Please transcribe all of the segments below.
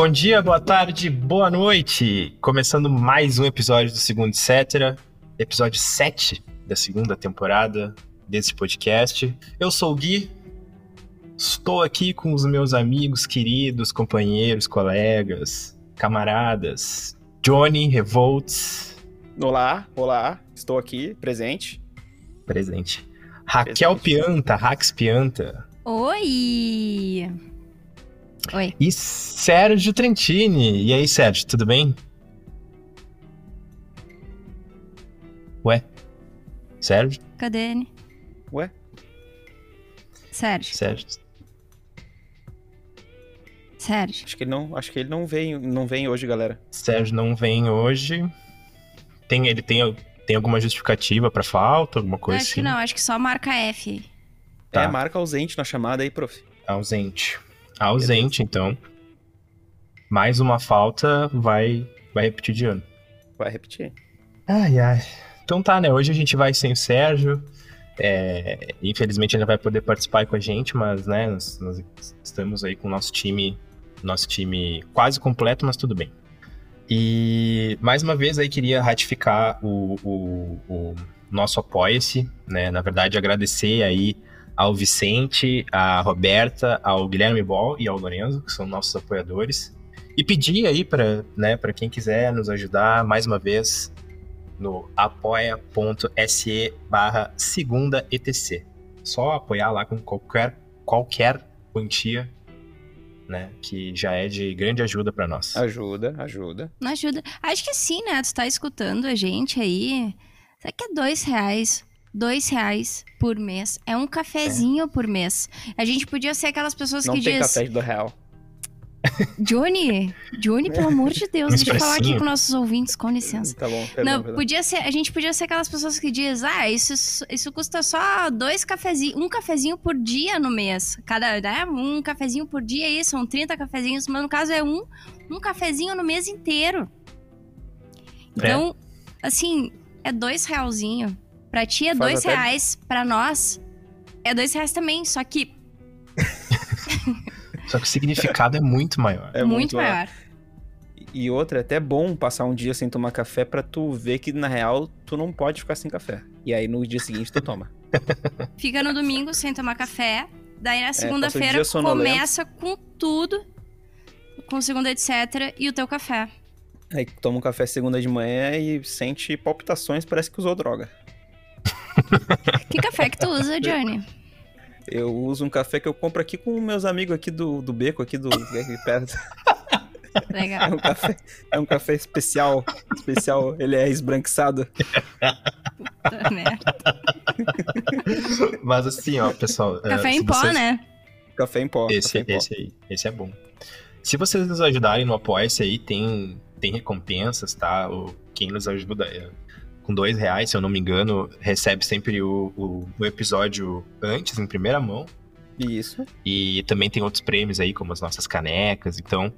Bom dia, boa tarde, boa noite! Começando mais um episódio do Segundo Etc. Episódio 7 da segunda temporada desse podcast. Eu sou o Gui, estou aqui com os meus amigos queridos, companheiros, colegas, camaradas. Johnny Revolts. Olá, olá, estou aqui, presente. Presente. Raquel presente. Pianta, Rax Pianta. Oi! Oi. E Sérgio Trentini. E aí, Sérgio, tudo bem? Ué? Sérgio? Cadê ele? Ué? Sérgio. Sérgio. Sérgio. Acho que ele não, acho que ele não vem, não vem hoje, galera. Sérgio não vem hoje. Tem, ele tem, tem alguma justificativa pra falta, alguma coisa acho assim? que não, acho que só marca F. Tá. É, marca ausente na chamada aí, prof. Ausente. Ausente, então. Mais uma falta, vai, vai repetir de ano. Vai repetir. Ai, ai. Então tá, né? Hoje a gente vai sem o Sérgio. É, infelizmente ele não vai poder participar com a gente, mas né, nós, nós, estamos aí com o nosso time, nosso time quase completo, mas tudo bem. E mais uma vez aí queria ratificar o, o, o nosso apoia-se, né? Na verdade, agradecer aí ao Vicente, à Roberta, ao Guilherme Ball e ao Lorenzo, que são nossos apoiadores. E pedir aí para né, quem quiser nos ajudar, mais uma vez, no apoia.se barra segunda etc. Só apoiar lá com qualquer, qualquer quantia, né? Que já é de grande ajuda para nós. Ajuda, ajuda. Não ajuda. Acho que sim, né? Tu tá escutando a gente aí. Será que é dois reais? Dois reais por mês. É um cafezinho é. por mês. A gente podia ser aquelas pessoas Não que tem diz... café do real. Johnny, Johnny, pelo amor de Deus, deixa eu falar aqui com nossos ouvintes, com licença. Tá bom, perdão, Não, perdão. podia ser, a gente podia ser aquelas pessoas que diz, ah, isso, isso custa só dois cafezinhos, um cafezinho por dia no mês. Cada, né, um cafezinho por dia aí, são 30 cafezinhos, mas no caso é um, um cafezinho no mês inteiro. Então, é. assim, é dois realzinho. Pra ti é Faz dois até... reais, pra nós é dois reais também, só que só que o significado é muito maior. É muito, muito maior. maior. E outra, é até bom passar um dia sem tomar café para tu ver que, na real, tu não pode ficar sem café. E aí, no dia seguinte, tu toma. Fica no domingo sem tomar café. Daí, na segunda-feira, é, começa com tudo. Com segunda, etc. E o teu café. Aí, toma um café segunda de manhã e sente palpitações, parece que usou droga. que café que tu usa, Johnny? Eu uso um café que eu compro aqui com meus amigos aqui do, do beco, aqui do aqui perto. Legal. É um café, é um café especial. Especial, ele é esbranquiçado. Puta merda. Mas assim, ó, pessoal. Café em pó, vocês... né? Café em pó. Esse, em pó. esse aí, esse é bom. Se vocês nos ajudarem no Apoia-se aí, tem, tem recompensas, tá? O, quem nos ajuda é com dois reais, se eu não me engano, recebe sempre o, o, o, episódio antes, em primeira mão. Isso. E também tem outros prêmios aí, como as nossas canecas. Então,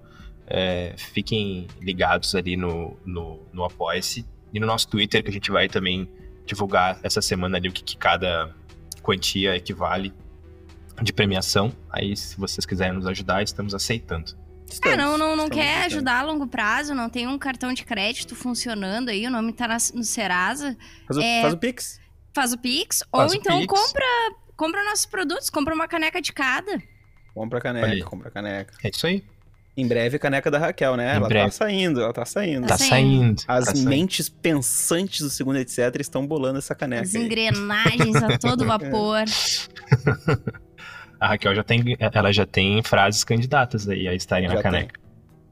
é, fiquem ligados ali no, no, no Apoia-se e no nosso Twitter, que a gente vai também divulgar essa semana ali o que, que cada quantia equivale de premiação. Aí, se vocês quiserem nos ajudar, estamos aceitando. Estamos, ah, não, não, não quer ajudar a longo prazo, não tem um cartão de crédito funcionando aí, o nome tá na, no Serasa. Faz o, é, faz o Pix. Faz o Pix, faz ou o então Pix. compra compra nossos produtos, compra uma caneca de cada. Compra caneca, compra caneca. É isso aí. Em breve, caneca da Raquel, né? Em ela breve. tá saindo, ela tá saindo. Tá saindo. As tá mentes saindo. pensantes do segundo etc estão bolando essa caneca. As aí. engrenagens a todo vapor. A Raquel já tem, ela já tem frases candidatas aí a estarem Já na caneca. tem.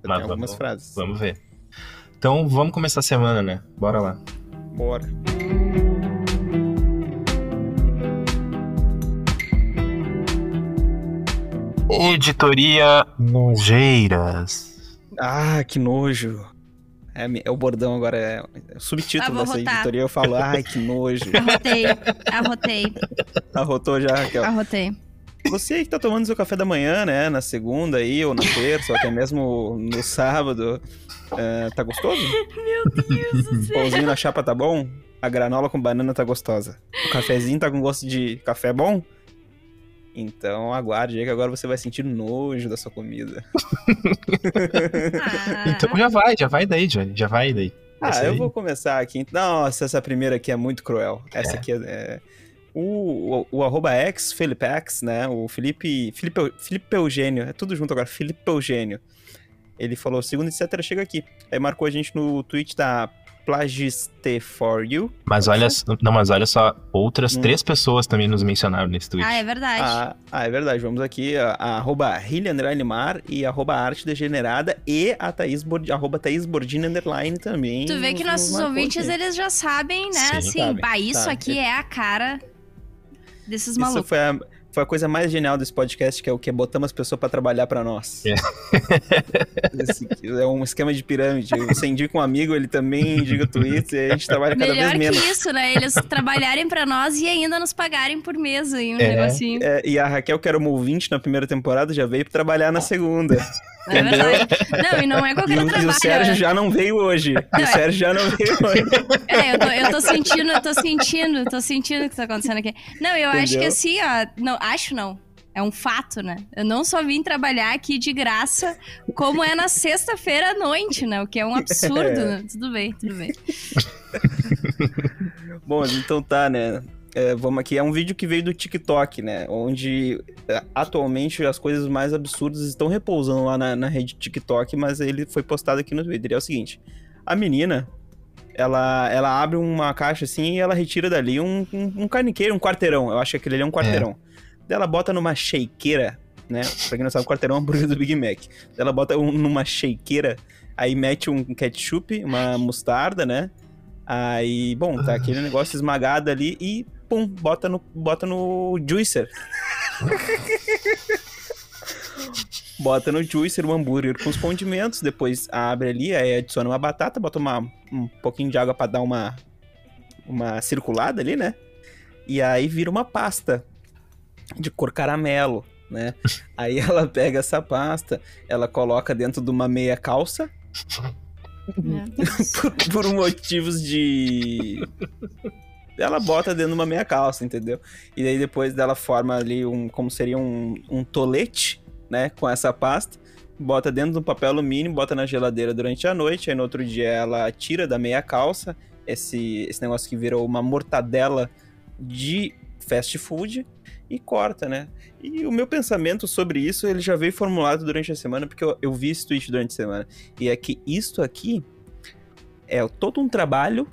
Mas tem algumas vamos, frases. vamos ver. Então vamos começar a semana, né? Bora lá. Bora. Editoria Nojeiras. Ah, que nojo. É, é o bordão agora, é, é o subtítulo Ah, dessa rotar. editoria. Eu falo, ai, que nojo. Arrotei, arrotei, Arrotou já, Raquel. arrotei. Você aí que tá tomando seu café da manhã, né? Na segunda aí, ou na terça, ou até mesmo no sábado. é, tá gostoso? Meu Deus do O céu. pãozinho na chapa tá bom? A granola com banana tá gostosa. O cafezinho tá com gosto de café bom? Então aguarde aí que agora você vai sentir nojo da sua comida. Ah, Então já vai, já vai daí, Johnny. Já vai daí. Ah, Essa eu aí. vou começar aqui. Nossa, essa primeira aqui é muito cruel. Essa É. aqui é. O, o, o arroba X, Felipex, né? O Felipe, Felipe. Felipe Eugênio. É tudo junto agora. Felipe Eugênio. Ele falou: segunda, etc. Chega aqui. Aí marcou a gente no tweet da Plagiste for You. Mas olha, não, mas olha só, outras Hum. três pessoas também nos mencionaram nesse tweet. Ah, é verdade. Ah, ah, é verdade. Vamos aqui. A, a arroba Hilly Underline Mar e arroba Arte Degenerada e a Thaís Bord, arroba Thaís Bordini Underline também. Tu vê que nos- nos nossos ouvintes, aqui. eles já sabem, né? Sim, assim, sabem, bah, isso sabem. aqui é a cara desses Isso malucos. foi a, foi a coisa mais genial desse podcast, que é o que botamos as pessoas pra trabalhar pra nós. É. Esse aqui é um esquema de pirâmide. Você indica um amigo, ele também indica o Twitter, e a gente trabalha cada Melhor vez que menos. isso, né? Eles trabalharem pra nós e ainda nos pagarem por mês aí, um É. negocinho. É, e a Raquel, que era uma ouvinte na primeira temporada, já veio trabalhar na segunda. É verdade. Não, e não é E qualquer e trabalho. o Sérgio né? já não veio hoje. E o Sérgio já não veio hoje. É, eu tô, eu tô sentindo, eu tô sentindo, tô sentindo o que tá acontecendo aqui. Não, eu acho que Entendeu? assim, ó. Não, acho não. É um fato, né? Eu não só vim trabalhar aqui de graça, como é na sexta-feira à noite, né? O que é um absurdo, né? Tudo bem, tudo bem. Bom, então tá, né? É, vamos aqui. É um vídeo que veio do TikTok, né? Onde é, atualmente as coisas mais absurdas estão repousando lá na, na rede TikTok, mas ele foi postado aqui no Twitter. E é o seguinte: a menina, ela, ela abre uma caixa assim e ela retira dali um, um, um carniqueiro, um quarteirão. Eu acho que aquele ali é um quarteirão. Daí Ela bota numa shakeira, né? Pra quem não sabe, o quarteirão é um hambúrguer do Big Mac. Daí Ela bota um- numa shakeira, aí mete um ketchup, uma mostarda, né? Aí, bom, tá aquele negócio esmagado ali e pum, bota no, bota no juicer. bota no juicer o hambúrguer com os condimentos, depois abre ali, aí adiciona uma batata, bota uma, um pouquinho de água pra dar uma, uma circulada ali, né? E aí vira uma pasta de cor caramelo, né? Aí ela pega essa pasta, ela coloca dentro de uma meia calça, por, por motivos de. Ela bota dentro de uma meia calça, entendeu? E daí depois dela forma ali um. como seria um, um tolete, né? Com essa pasta. Bota dentro de um papel alumínio, bota na geladeira durante a noite. Aí no outro dia ela tira da meia calça esse, esse negócio que virou uma mortadela de fast food e corta, né? E o meu pensamento sobre isso, ele já veio formulado durante a semana, porque eu, eu vi esse tweet durante a semana. E é que isto aqui é todo um trabalho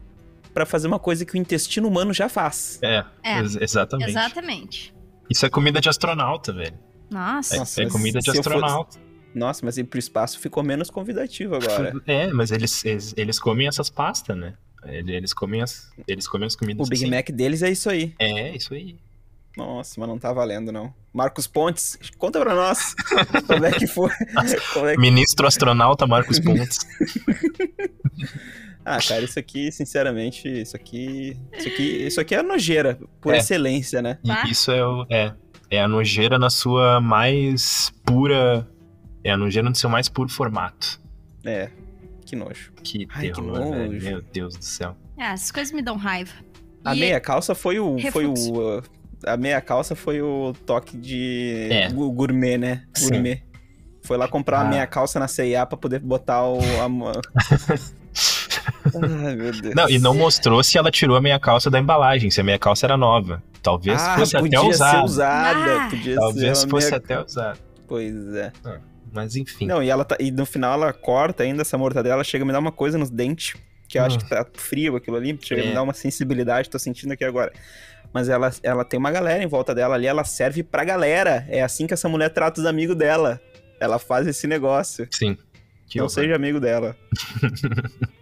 pra fazer uma coisa que o intestino humano já faz. É, É, ex- exatamente. exatamente. Isso é comida de astronauta, velho. Nossa. É, Nossa, é comida de astronauta. Nossa, mas ir pro espaço ficou menos convidativo agora. É, mas eles, eles, eles comem essas pastas, né? Ele- Eles comem as, eles comem as comidas o Big assim. Mac deles é isso aí. É, isso aí. Nossa, mas não tá valendo, não. Marcos Pontes, conta pra nós como é que foi. É que... Ministro astronauta Marcos Pontes. Ah, cara, isso aqui, sinceramente, isso aqui. Isso aqui, isso aqui é nojeira, por É. excelência, né? E Tá. isso é, o- é, é a nojeira na sua mais pura. É a nojeira no seu mais puro formato. É, que nojo. Que Ai, que terror, velho. nojo. Meu Deus do céu. É, essas coisas me dão raiva. A E- meia calça foi o. Foi o a meia calça foi o toque de É. gourmet, né? Sim. Gourmet. Foi lá comprar Ah. uma meia calça na CIA pra poder botar o. A... Ai, meu Deus. Não, e não mostrou se ela tirou a meia calça da embalagem, se a meia calça era nova. Talvez ah, fosse podia até ser usada. usada. Ah. Podia Talvez ser uma fosse meia... até usada. Pois é. Mas enfim. Não, e ela tá... e no final ela corta ainda essa mortadela, chega a me dar uma coisa nos dentes, que eu acho Ah. que tá frio aquilo ali, chega a me É. dar uma sensibilidade, tô sentindo aqui agora. Mas ela, ela tem uma galera em volta dela ali, ela serve pra galera. É assim que essa mulher trata os amigos dela. Ela faz esse negócio. Sim. Que não horror. seja amigo dela.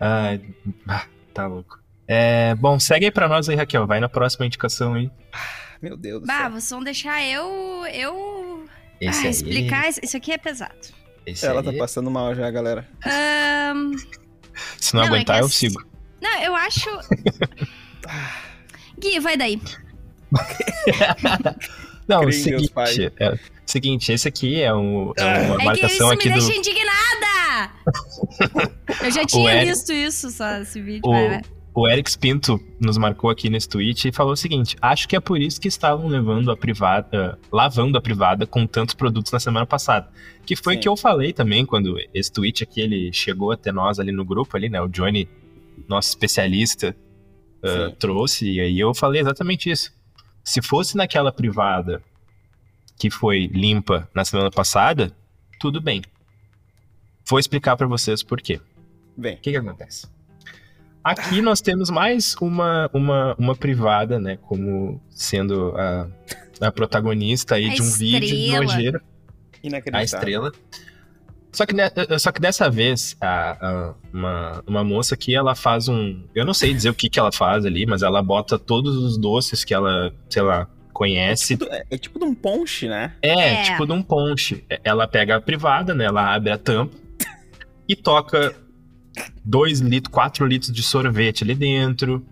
Ai, ah, tá louco. É, bom, segue aí pra nós aí, Raquel. Vai na próxima indicação aí. Meu Deus do Bah, céu. vocês vão deixar eu. eu. Esse ah, explicar. Isso isso aqui é pesado. Esse Ela aí. tá passando mal já, galera. Ahn, Se não, Não, é aguentar, que eu assim- sigo. não, eu acho. Gui, vai daí. Não, o seguinte, é, seguinte, esse aqui é, um, é Ah. uma É que marcação isso aqui me do. deixa indignada! Eu já tinha Eric- visto isso, só esse vídeo. O- vai, vai. o Eric Pinto nos marcou aqui nesse tweet e falou o seguinte: acho que é por isso que estavam levando a privada, lavando a privada com tantos produtos na semana passada. Que foi Sim. que eu falei também quando esse tweet aqui ele chegou até nós ali no grupo ali, né? O Johnny, nosso especialista, uh, trouxe, e aí eu falei exatamente isso. Se fosse naquela privada que foi limpa na semana passada, tudo bem. Vou explicar pra vocês por quê. Bem, O que que acontece? Aqui nós temos mais uma, uma, uma privada, né? Como sendo a, a protagonista aí A de um vídeo estrela. nojeiro, inacreditável. a estrela. Só que, ne- só que dessa vez, a, a- uma, uma moça aqui, ela faz um. Eu não sei dizer o que, que ela faz ali, mas ela bota todos os doces que ela, sei lá, conhece. Tipo, é, é tipo de um ponche, né? É, É. tipo de um ponche. Ela pega a privada, né? Ela abre a tampa e toca 2 litros, 4 litros de sorvete ali dentro.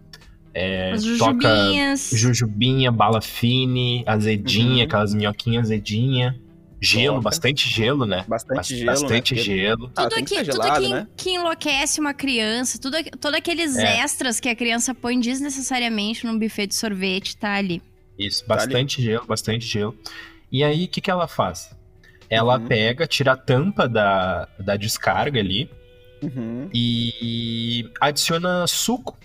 É, As toca jujubinhas. jujubinha, bala fine, azedinha, Uhum. aquelas minhoquinhas azedinha. Gelo, Toca. bastante gelo, né? Bastante Bas- gelo, Bastante né? Gelo. Ah, Tudo, tem que que, ser tudo gelado, que, né? que enlouquece uma criança, tudo, todos aqueles É. extras que a criança põe desnecessariamente num buffet de sorvete, tá ali. Isso, Tá bastante gelo, bastante gelo. E aí, o que, que ela faz? Ela Uhum. pega, tira a tampa da, da descarga ali, Uhum. e adiciona suco.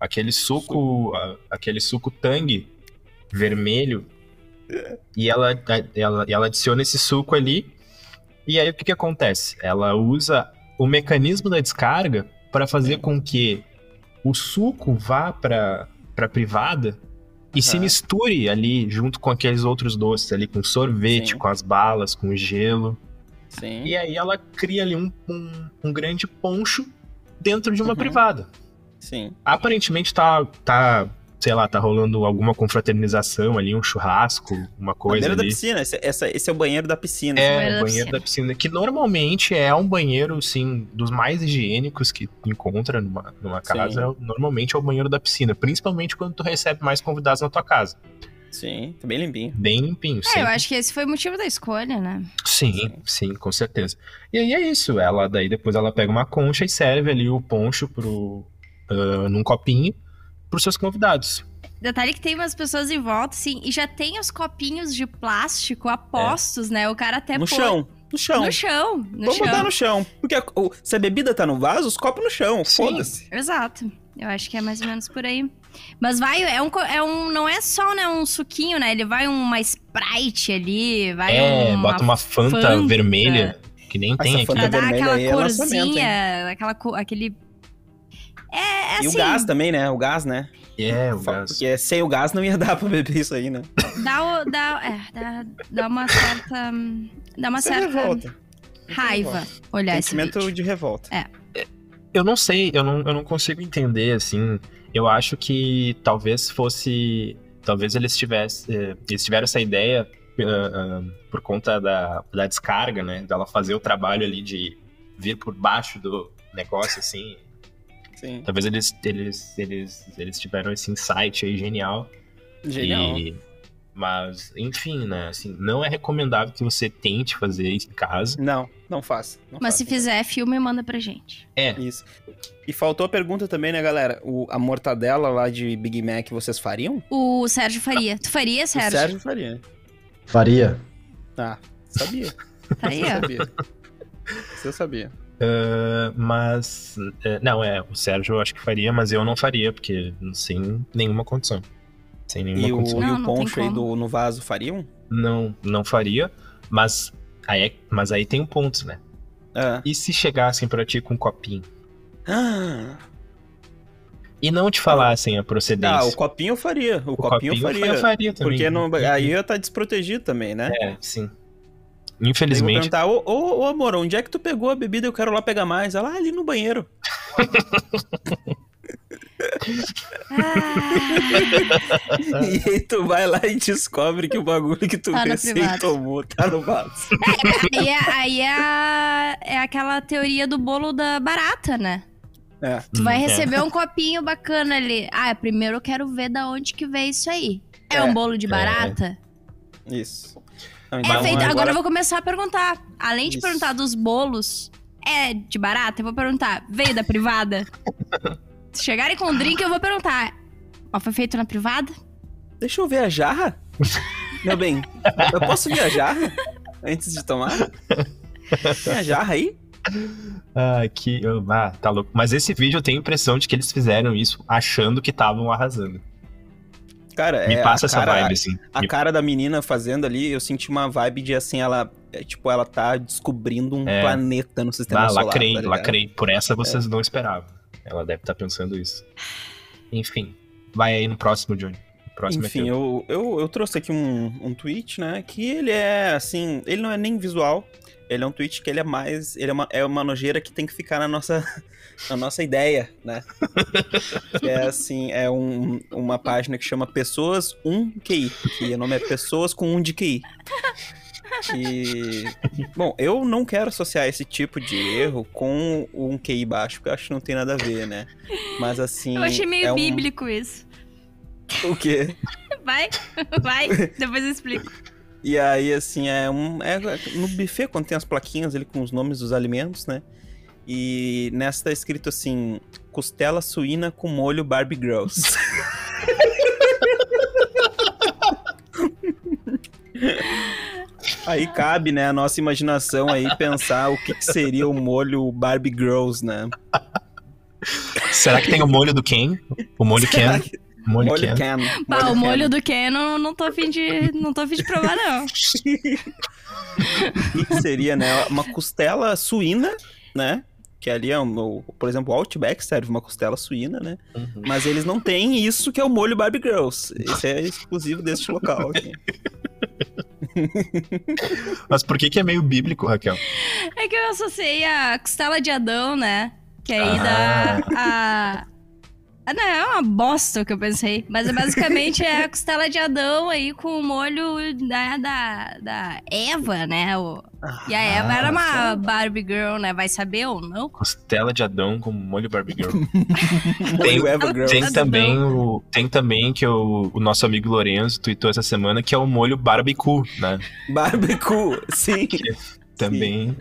Aquele suco, a- aquele suco tangue vermelho. E ela, ela, ela adiciona esse suco ali. E aí o que, que acontece? Ela usa o mecanismo da descarga para fazer com que o suco vá para para privada e se misture ali junto com aqueles outros doces ali, com sorvete, Sim. com as balas, com o gelo. Sim. E aí ela cria ali um, um, um grande poncho dentro de uma Uhum. privada. Sim. Aparentemente tá, tá, sei lá, tá rolando alguma confraternização ali, um churrasco, uma coisa beira da piscina. Esse, essa- esse é o banheiro da piscina. É, banheiro da banheiro da piscina, que normalmente é um banheiro, assim, dos mais higiênicos que tu encontra numa, numa Sim. casa, é- normalmente é o banheiro da piscina, principalmente quando tu recebe mais convidados na tua casa. Sim, tá bem limpinho. Bem limpinho, É, eu acho que esse foi o motivo da escolha, né? Sim, sim, com certeza. E aí é isso, ela daí depois ela pega uma concha e serve ali o poncho pro, ah, num copinho pros seus convidados. Detalhe que tem umas pessoas em volta, assim, e já tem os copinhos de plástico apostos, né? O cara até no pô- chão. No chão. No chão, no Vamos chão. botar no chão. Porque a- o- se a bebida tá no vaso, os copos no chão. Sim. Foda-se. Exato. Eu acho que é mais ou menos por aí. Mas vai, é um, é um não é só né, um suquinho, né? Ele vai uma Sprite ali, vai é, uma, bota uma Fanta, Fanta. vermelha, que nem tem Essa aqui. Fanta pra dar aquela aí é corzinha, aquela aquele é, é E assim, o gás também, né? O gás, né? É, o gás. Porque sem o gás não ia dar pra beber isso aí, né? dá, o- dá, é, dá, dá uma certa dá uma é certa revolta. raiva olhar esse Sentimento vídeo. de revolta. Eu não sei, eu não, eu não consigo entender, assim. Eu acho que talvez fosse. Talvez eles tivessem. eh, Eles tiveram essa ideia ah, ah, por conta da, da descarga, né? Dela fazer o trabalho ali de vir por baixo do negócio, assim. Sim. Talvez eles, eles, eles, eles tiveram esse insight aí genial. Genial. E- mas, enfim, né? Assim, não é recomendável que você tente fazer isso em casa. Não, não faça. não Mas se faça. fizer filme, manda pra gente. É, Isso. E faltou a pergunta também, né, galera? O, a mortadela lá de Big Mac vocês fariam? O Sérgio faria. Tu faria, O Sérgio? Sérgio faria. Faria. Ah, sabia. Aí, Eu sabia. Isso eu sabia. Ah, mas. eh, não, é, o Sérgio eu acho que faria, mas eu não faria, porque sem nenhuma condição. Sem nenhuma E o, condição. e o não tem poncho aí do, no vaso fariam? Não, não faria, mas aí, é- mas aí tem um ponto, né? Ah. E se chegassem pra ti com um copinho Ah, e não te falassem a procedência? Ah, o copinho eu faria. O, O copinho, eu faria. eu faria também. Porque não, aí ia estar desprotegido também, né? É, sim. Eu vou Infelizmente, perguntar, ô, ô, ô, amor, onde é que tu pegou a bebida? Eu quero lá pegar mais. Ela, ah, ali no banheiro. Ah, e aí tu vai lá e descobre que o bagulho que tu Tá recém tomou tá no vaso. aí é, aí é, a- é aquela teoria do bolo da barata, né? É. Tu vai Hum, é. receber um copinho bacana ali. Ah, primeiro eu quero ver da onde que veio isso aí. É, É. um bolo de barata? Isso. É, então feito. Agora... eu vou começar a perguntar. Além de Isso. perguntar dos bolos, é de barata? Eu vou perguntar, veio da privada? chegarem com um drink, eu vou perguntar. Ó, foi feito na privada? Deixa eu ver a jarra. Meu bem, eu posso ver a jarra antes de tomar? Tem a jarra aí? Ah, que. Ah, tá louco. Mas esse vídeo eu tenho a impressão de que eles fizeram isso achando que estavam arrasando. Cara, Me é passa a essa cara, vibe, assim. A cara da menina fazendo ali, eu senti uma vibe de assim, ela. é, tipo, ela tá descobrindo um É. planeta no sistema Ah, solar. lacrei, tá lacrei. Por essa vocês não esperavam. Ela deve estar pensando isso. Enfim. Vai aí no próximo, Johnny. Próximo Enfim, é teu. eu, eu, eu trouxe aqui um, um tweet, né? Que ele é assim. Ele não é nem visual. Ele é um tweet que ele é mais. Ele é uma, é uma nojeira que tem que ficar na nossa, na nossa ideia, né? que é assim, é um, uma página que chama Pessoas 1 QI. Que o nome é Pessoas com 1 de QI. E. Bom, eu não quero associar esse tipo de erro com um QI baixo, porque eu acho que não tem nada a ver, né? Mas assim. Eu achei meio é um- bíblico isso. O quê? Vai, vai, depois eu explico. E aí, assim, é um. É, no buffet, quando tem as plaquinhas ali com os nomes dos alimentos, né? E nessa tá escrito assim: costela suína com molho Barbie Girls. aí cabe, né, a nossa imaginação aí pensar o que, que seria o molho Barbie Girls, né? Será que tem o molho do Ken? O molho Será Ken? O molho, Molho Ken. Ken. Bah, o Ken. molho do Ken não, não tô afim de. Não tô afim de provar, não. O que, que seria, né? Uma costela suína, né? Que ali é, um, por exemplo, o Outback serve uma costela suína, né? Uhum. Mas eles não têm isso que é o molho Barbie Girls. Esse é exclusivo deste local aqui. Mas por que, que é meio bíblico, Raquel? É que eu associei a costela de Adão, né? Que aí Ah. dá a. Ah, não, é uma bosta o que eu pensei. Mas basicamente é a costela de Adão aí com o molho da, da, da Eva, né? O- E a Eva Ah, era uma só- Barbie Girl, né? Vai saber ou não? Costela de Adão com molho Barbie Girl. Eva Girls. Tem também o, tem também que o, o nosso amigo Lorenzo tweetou essa semana que é o molho barbecue, né? Barbecue, sim. Também,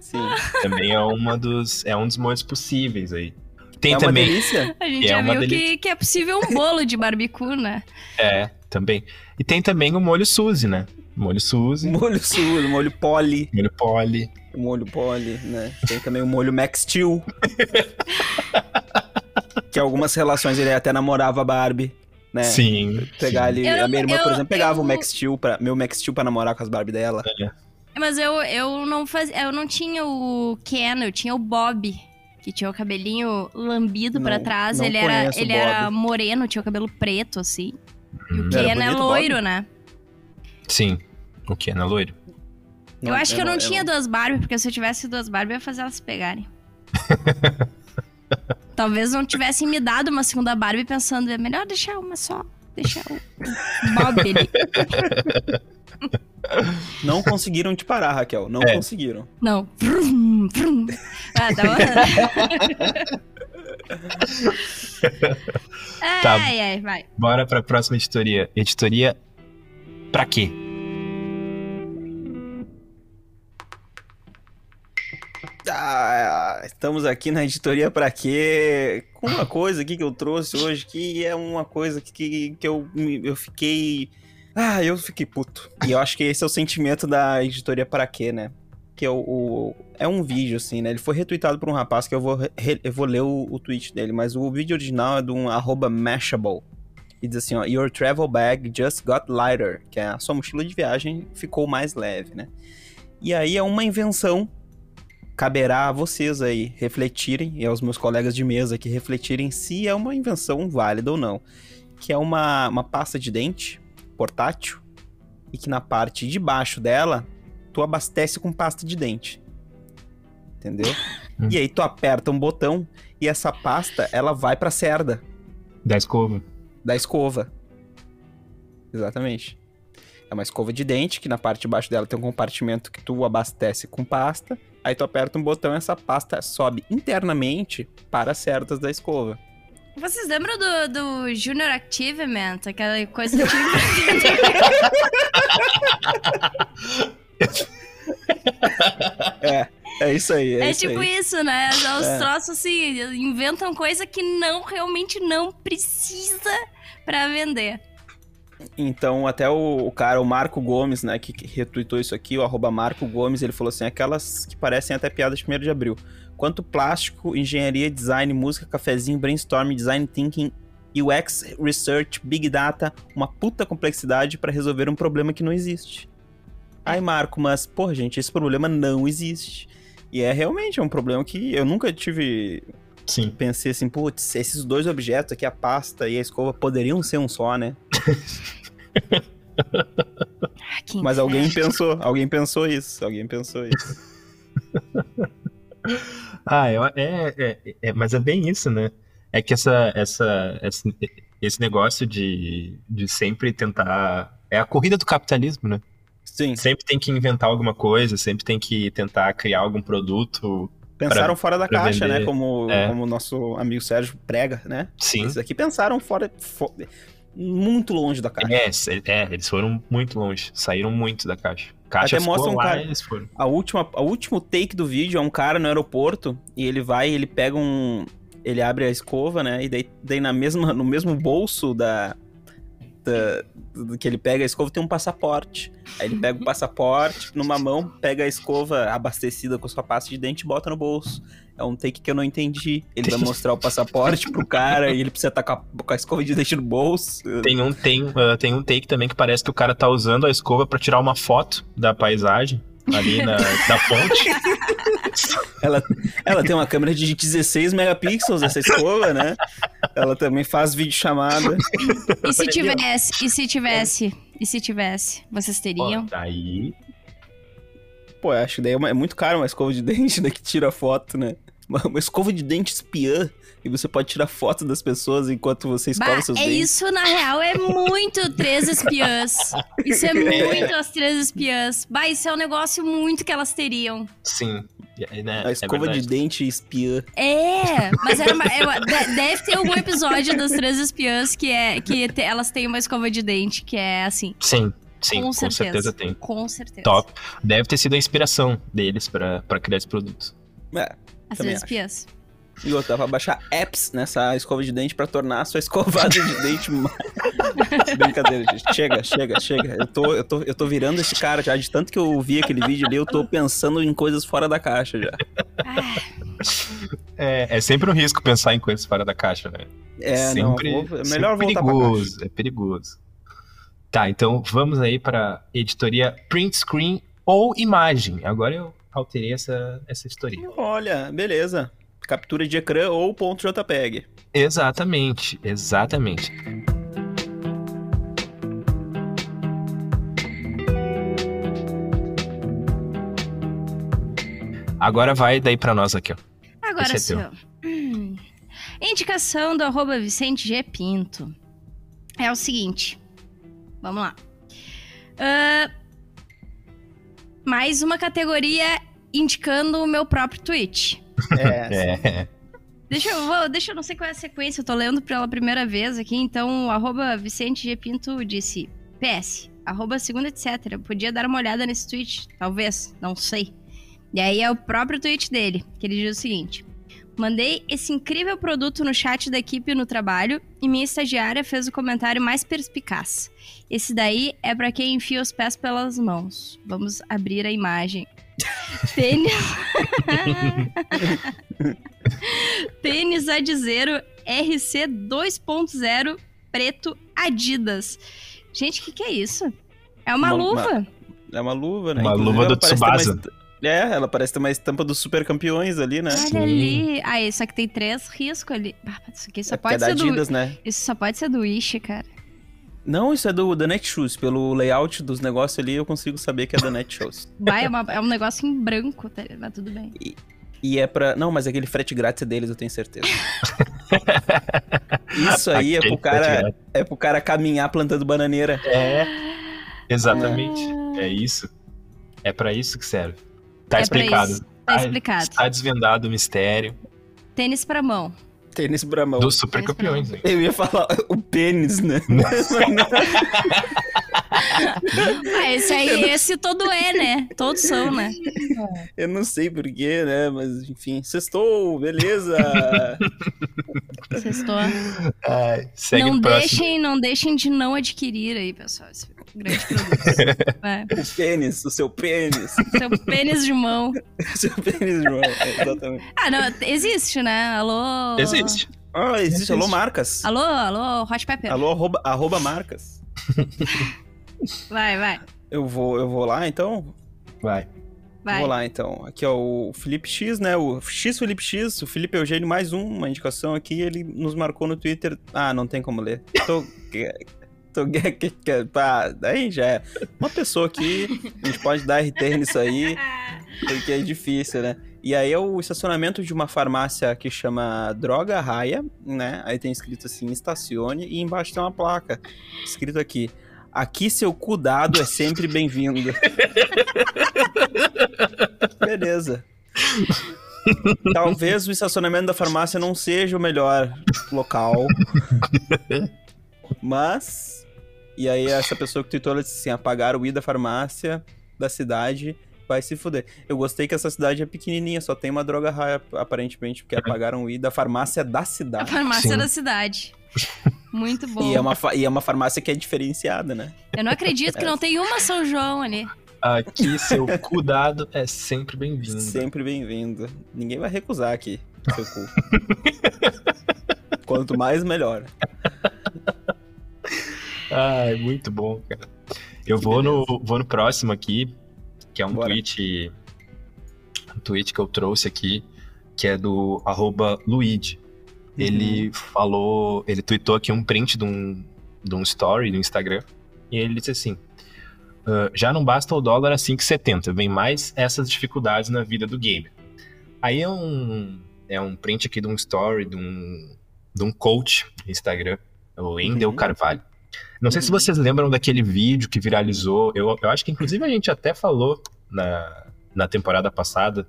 sim. também é uma dos é um dos molhos possíveis aí. Tem é uma também, delícia. A gente É já uma viu delícia. que, que é possível um bolo de barbecue, né? é, também. E tem também o molho Suzy, né? Molho Suzy, Molho sul, molho poli. molho Poli. O molho poli, né? Tem também o molho Max Steel. que algumas relações ele até namorava a Barbie, né? Sim. Pegar ali. Eu a minha irmã, eu- por exemplo, pegava eu- o Max Steel pra, meu Max Steel pra namorar com as Barbie dela. Mas eu, eu não faz, eu não tinha o Ken, eu tinha o Bob. Que tinha o cabelinho lambido pra Não- trás. não Ele era, ele Bob. era moreno, tinha o cabelo preto, assim. E o Hum, Ken é bonito, loiro, Bob? né? Sim. O que? Na loiro? eu acho que eu não é tinha duas Barbie, porque se eu tivesse duas Barbie, eu ia fazer elas se pegarem. Talvez não tivessem me dado uma segunda Barbie pensando, é melhor deixar uma só. Deixar o o Bob ali. Não conseguiram te parar, Raquel. Não É. conseguiram. Não. Vrum, vrum. Ah, tá Tá. Ai, ai, vai. Bora pra próxima editoria. Editoria pra quê? Ah, estamos aqui na editoria pra quê? Com uma coisa aqui que eu trouxe hoje, que é uma coisa que, que, que eu, eu fiquei. Ah, eu fiquei puto. E eu acho que esse é o sentimento da editoria pra quê, né? Que é, o, o- é um vídeo, assim, né? Ele foi retweetado por um rapaz que eu vou, re- eu vou ler o, o tweet dele, mas o vídeo original é de um arroba Mashable. E diz assim, ó, Your travel bag just got lighter, que é a sua mochila de viagem ficou mais leve, né? E aí é uma invenção caberá a vocês aí refletirem, e aos meus colegas de mesa aqui refletirem se é uma invenção válida ou não. Que é uma, uma pasta de dente portátil e que na parte de baixo dela tu abastece com pasta de dente. Entendeu? Hum. e aí tu aperta um botão e essa pasta ela vai pra cerda Da escova. da escova. Exatamente. É uma escova de dente que na parte de baixo dela tem um compartimento que tu abastece com pasta. Aí tu aperta um botão e essa pasta sobe internamente para as cerdas da escova. Vocês lembram do, do Junior Achievement? Aquela coisa de. É. É isso aí, é, É, isso tipo aí. isso, né? Os É. troços assim, inventam coisa que não, realmente não precisa pra vender. Então, até o, o cara, o Marco Gomes, né, que, que retweetou isso aqui, o arroba Marco Gomes, ele falou assim, aquelas que parecem até piadas de 1 de abril. Quanto plástico, engenharia, design, música, cafezinho, brainstorming, design thinking, UX, research, big data, uma puta complexidade pra resolver um problema que não existe. Ai, Marco, mas, porra, gente, esse problema não existe. E é realmente é um problema que eu nunca tive Sim. pensei assim, putz, esses dois objetos aqui, a pasta e a escova, poderiam ser um só, né? Ah, Mas alguém pensou, alguém pensou isso, alguém pensou isso. Ah, eu- é, é, é- mas é bem isso, né? É que essa, essa, esse, esse negócio de, de sempre tentar. É a corrida do capitalismo, né? Sim, Sempre tem que inventar alguma coisa, sempre tem que tentar criar algum produto. pensaram fora da caixa, vender. né? Como, É. como o nosso amigo Sérgio prega, né? Sim. Esses aqui pensaram fora, fo- muito longe da caixa. É, é, eles foram muito longe, saíram muito da caixa. Caixa Até mostra um lá cara-. A última, a último take do vídeo é um cara no aeroporto e ele vai, ele pega um, ele abre a escova, né? E daí, daí na mesma, no mesmo bolso da, da que ele pega a escova tem um passaporte. Aí ele pega o passaporte numa mão, pega a escova abastecida com sua pasta de dente e bota no bolso. É um take que eu não entendi. Ele vai mostrar o passaporte pro cara e ele precisa estar com a, com a escova de dente no bolso. Tem um, tem, uh, tem um take também que parece que o cara tá usando a escova pra tirar uma foto da paisagem ali na, da ponte. Ela, ela tem uma câmera de 16 megapixels, essa escova, né? Ela também faz videochamada. E se tivesse? E se tivesse? E se tivesse? Vocês teriam? Ó, Aí. Pô, acho que daí é, é muito caro uma escova de dente, né? Que tira foto, né? Uma, uma escova de dente espiã. E você pode tirar foto das pessoas enquanto você escova Bah, seus é dentes. isso, na real, é muito Três Espiãs. Isso é muito as Três Espiãs. Bah, isso é um negócio muito que elas teriam. Sim. É, né, A escova é de dente espiã. É, mas era uma- de- deve ter algum episódio das Três Espiãs que é que te- elas têm uma escova de dente que é assim. Sim, sim, Com com, certeza. certeza. tem. Com certeza. Top. Deve ter sido a inspiração deles pra criar esse produto. É. As Também Três Espiãs. E outra, dá pra baixar apps nessa escova de dente pra tornar a sua escovada de dente mais... Brincadeira, gente. Chega, chega, chega. Eu tô, eu, tô, eu tô virando esse cara já. De tanto que eu vi aquele vídeo ali, eu tô pensando em coisas fora da caixa já. É, é sempre um risco pensar em coisas fora da caixa, né? É, sempre, não, vou- é sempre melhor voltar pra caixa. perigoso, é perigoso. Tá, então vamos aí pra editoria print screen ou imagem. Agora eu alterei essa, essa editoria. Olha, beleza. Captura de ecrã ou ponto JPEG. Exatamente, exatamente. Agora vai daí pra nós aqui, ó. Agora Esse é. Hum. Indicação do arroba Vicente G. Pinto. É o seguinte. Vamos lá. Ah, mais uma categoria indicando o meu próprio tweet. É, É, Deixa eu, vou, deixa eu não sei qual é a sequência, eu tô lendo pela primeira vez aqui, então o arroba Vicente G. Pinto disse PS, arroba segunda etc. Podia dar uma olhada nesse tweet, talvez, não sei. E aí é o próprio tweet dele, que ele diz o seguinte. Mandei esse incrível produto no chat da equipe no trabalho e minha estagiária fez o comentário mais perspicaz. Esse daí é pra quem enfia os pés pelas mãos. Vamos abrir a imagem. Tênis. Tênis Adizero RC 2.0 preto Adidas. Gente, o que, que é isso? É uma, Uma- luva. é uma luva, né? Uma Inclusive, luva do uma Tsubasa. É, ela parece ter uma estampa dos super campeões ali, né? Olha ali. Ah, só que tem três riscos ali. Ah, isso aqui só é é pode da ser do. Adidas, né? Isso só pode ser do Wish, cara. Não, isso é do da Netshoes. Pelo layout dos negócios ali, eu consigo saber que é da Netshoes. Vai, é, uma- é um negócio em branco, tá? mas tudo bem. E é pra. Não, mas aquele frete grátis é deles, eu tenho certeza. Isso aí é pro cara. É pro cara caminhar plantando bananeira. É, exatamente. É isso. É pra isso que serve. Tá É pra explicado. isso. Tá explicado. Tá desvendado o mistério. Tênis pra mão. Tênis Bramão. Dos super campeões. hein? Eu ia falar o pênis, né? Ah, esse aí, esse todo é, né? Todos são, né? Eu não sei porquê, né? Mas enfim, sextou, beleza. Sextou. Ai, segue Não próximo. deixem, não deixem de não adquirir aí, pessoal. Esse grande produto. É. o pênis, o seu pênis. Seu pênis de mão. seu pênis, João. É, exatamente. Ah, não, existe, né? Alô. Existe. Ah, existe. Existe. Alô, marcas. Alô, alô, Hot Pepper. Alô, arroba, arroba marcas. Vai, vai, Eu vou, eu vou lá, então? Vai. vai. Vou lá, então. Aqui, ó, o Felipe X, né? O X Felipe X, o Felipe Eugênio, mais um, uma indicação aqui. Ele nos marcou no Twitter. Ah, não tem como ler. Tô... Tô... que- que- Pá, daí já é. Uma pessoa aqui, a gente pode dar RT nisso aí, porque é difícil, né? E aí é o estacionamento de uma farmácia que chama Droga Raia, né? Aí tem escrito assim, estacione, e embaixo tem uma placa, escrito aqui, aqui seu cuidado é sempre bem-vindo. Beleza. Talvez o estacionamento da farmácia não seja o melhor local. Mas. E aí, essa pessoa que tweetou ela disse assim: apagar o I da farmácia da cidade vai se fuder. Eu gostei que essa cidade é pequenininha, só tem uma droga raia, aparentemente, porque apagaram o I da farmácia da A cidade. farmácia Sim. da cidade. Muito bom. E é, uma e é uma farmácia que é diferenciada, né? Eu não acredito que não tem uma São João ali. Aqui, seu cuidado é sempre bem-vindo. Sempre bem-vindo. Ninguém vai recusar aqui, seu cu. Quanto mais, melhor. Ai, muito bom, cara. Eu vou no, vou no próximo aqui, que é um Bora. tweet. Um tweet que eu trouxe aqui, que é do arroba Luigi. Ele falou. Ele tweetou aqui um print de um, de um story do Instagram. E ele disse assim: "Ah, já não basta o dólar a 5,70, vem mais essas dificuldades na vida do gamer. Aí é um, é um print aqui de um story de um, de um coach no Instagram, o Endel Uhum. Carvalho. Não sei se Uhum. vocês lembram daquele vídeo que viralizou. Eu, eu acho que inclusive a gente até falou na, na temporada passada,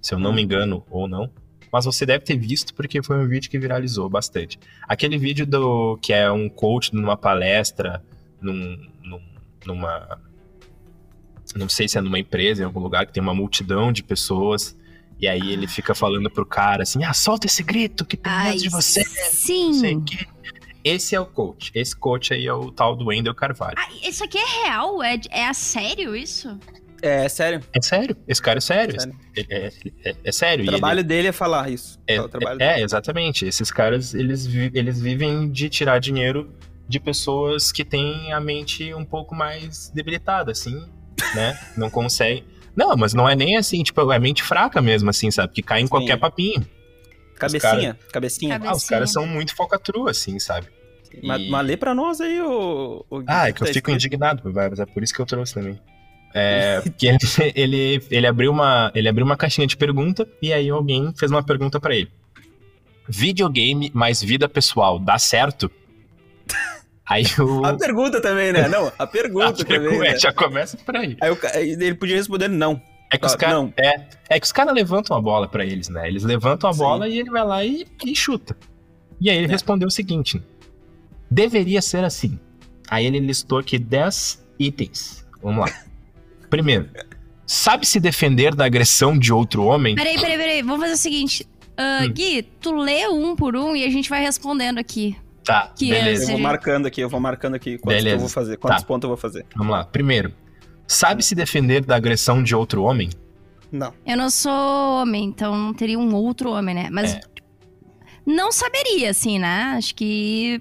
se eu não me engano ou não. Mas você deve ter visto porque foi um vídeo que viralizou bastante. Aquele vídeo do que é um coach numa palestra, num, num- numa. Não sei se é numa empresa, em algum lugar que tem uma multidão de pessoas. E aí ele fica falando pro cara assim: ah, solta esse grito que tem Ai, dentro de você. sim. Não sei o quê. Esse é o coach. Esse coach aí é o tal do Wendel Carvalho. Ah, isso aqui é real? É, é a sério isso? É, sério. É sério. Esse cara é sério. sério. É, é- é- é sério. O E ele- trabalho dele é falar isso. É, trabalho é, é, exatamente. Esses caras, eles, vi- eles vivem de tirar dinheiro de pessoas que têm a mente um pouco mais debilitada, assim, né? Não conseguem. Não, mas não é nem assim, tipo, é mente fraca mesmo, assim, sabe? Que cai em Sim. qualquer papinho. Cabecinha, cabecinha. Cabe- Ah, os Cabecinha. caras são muito focatrua, assim, sabe? Mas, E- mas lê pra nós aí, o. o Ah, é que eu tá fico indignado, mas é por isso que eu trouxe também. É, porque ele, ele, ele, abriu uma, ele abriu uma caixinha de pergunta e aí alguém fez uma pergunta pra ele. Videogame mais vida pessoal, dá certo? Aí o. A pergunta também, né? Não, a pergunta a também. pergunta- né? é, já começa por aí. Aí o ca- aí ele podia responder não. É que os Ah. É, é que os caras levantam a bola pra eles, né? Eles levantam a Sim. bola e ele vai lá e, e chuta. E aí ele respondeu o seguinte: deveria ser assim. Aí ele listou aqui 10 itens. Vamos lá. Primeiro, sabe se defender da agressão de outro homem? Peraí, peraí, peraí. Vamos fazer o seguinte. Ah, Hum. Gui, tu lê um por um e a gente vai respondendo aqui. Tá, Que é Eu beleza. esse- vou Seja- marcando aqui, eu vou marcando aqui quantos eu vou fazer, quantos Tá. pontos eu vou fazer. Vamos lá. Primeiro, sabe se defender da agressão de outro homem? Não. Eu não sou homem, então não teria um outro homem, né? Mas É. não saberia, assim, né? Acho que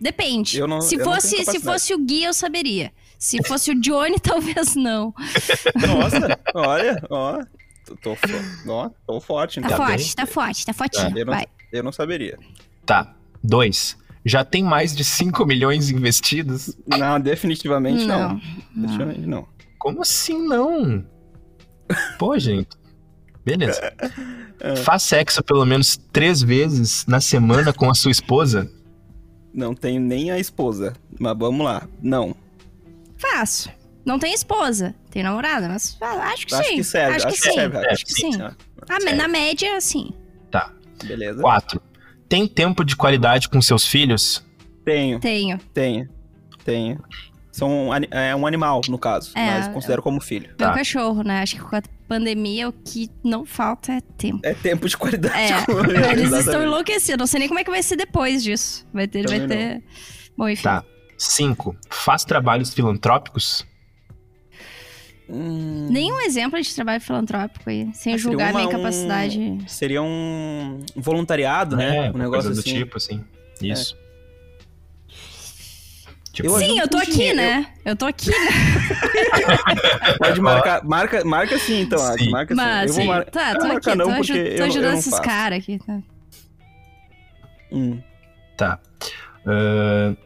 depende. Eu não- se eu não tenho fosse, se fosse o Gui, eu saberia. Se fosse o Johnny, talvez não. Nossa, olha, ó. Tô, tô, ó, tô forte, Tá, então. Tá forte, tá forte, tá fortinho. eu, não, Vai. eu não saberia. Tá. Dois. Já tem mais de 5 milhões investidos? Não, definitivamente não. Não. não. Definitivamente não. Como assim não? Pô, gente. Beleza. É. Faz sexo pelo menos três vezes na semana com a sua esposa? Não tenho nem a esposa. Mas vamos lá. Não. Faço. Não tem esposa, tem namorada, mas acho que acho sim. que serve. Acho que sim. serve. É, Acho que sim. Ah, Ah, na média, sim. Tá. beleza. Quatro. tem tempo de qualidade com seus filhos? Tenho, Tenho. tenho, tenho. São, é um animal, no caso, É, mas considero como filho. Meu Tá. cachorro, né? Acho que com a pandemia o que não falta é tempo. É tempo de qualidade É, com ele. eles estão enlouquecidos. Não sei nem como é que vai ser depois disso. Vai ter, vai ter. Bom, enfim. Tá. 5. Faz trabalhos filantrópicos? Hum, Nenhum exemplo de trabalho filantrópico aí, sem Ah, julgar uma- minha um- capacidade. Seria um voluntariado, né? É, um negócio coisa do assim. tipo, assim. Isso. Tipo, Eu Sim, eu tô aqui, dinheiro. né? Eu tô aqui, né? Pode marcar, marca, marca sim, então. Sim. Marca sim. Mas, Eu vou sim, mar... tá, eu tô aqui, marcar não, tô, porque aju- tô eu- eu ajudando não esses caras aqui. Tá? Hum. Tá.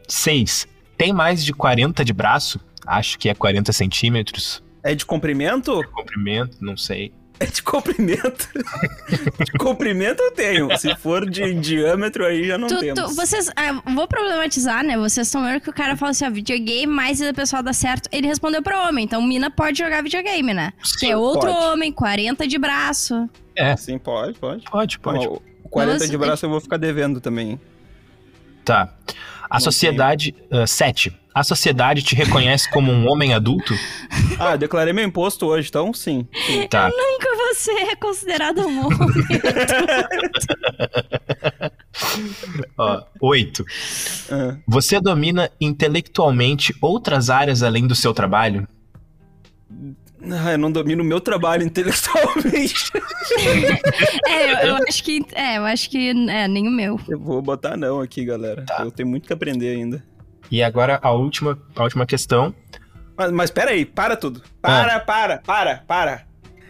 6. Tem mais de 40 de braço? Acho que é 40 centímetros. É de comprimento? Comprimento, não sei. É de comprimento. de comprimento eu tenho. Se for de diâmetro, aí já não Tu- tu- temos. vocês, ah, vou problematizar, né? Vocês estão vendo que o cara fala assim, ó, videogame, mas o pessoal dá certo. Ele respondeu pra homem, então mina pode jogar videogame, né? Que é outro pode. homem, 40 de braço. É, Sim, pode, pode. pode, pode. O 40 Nossa, de braço eu vou ficar devendo também. Tá. A Não sociedade. 7. A sociedade te reconhece como um homem adulto? Ah, eu declarei meu imposto hoje, então sim. sim. Tá. Nunca você é considerado um homem. Ó, 8. Ah, Você domina intelectualmente outras áreas além do seu trabalho? Ah, eu não domino o meu trabalho intelectualmente. é, eu, eu acho que. É, eu acho que. É, nem o meu. Eu vou botar não aqui, galera. Tá. Eu tenho muito que aprender ainda. E agora a última, a última questão. Mas, mas pera aí, para tudo. Para, para, para, para.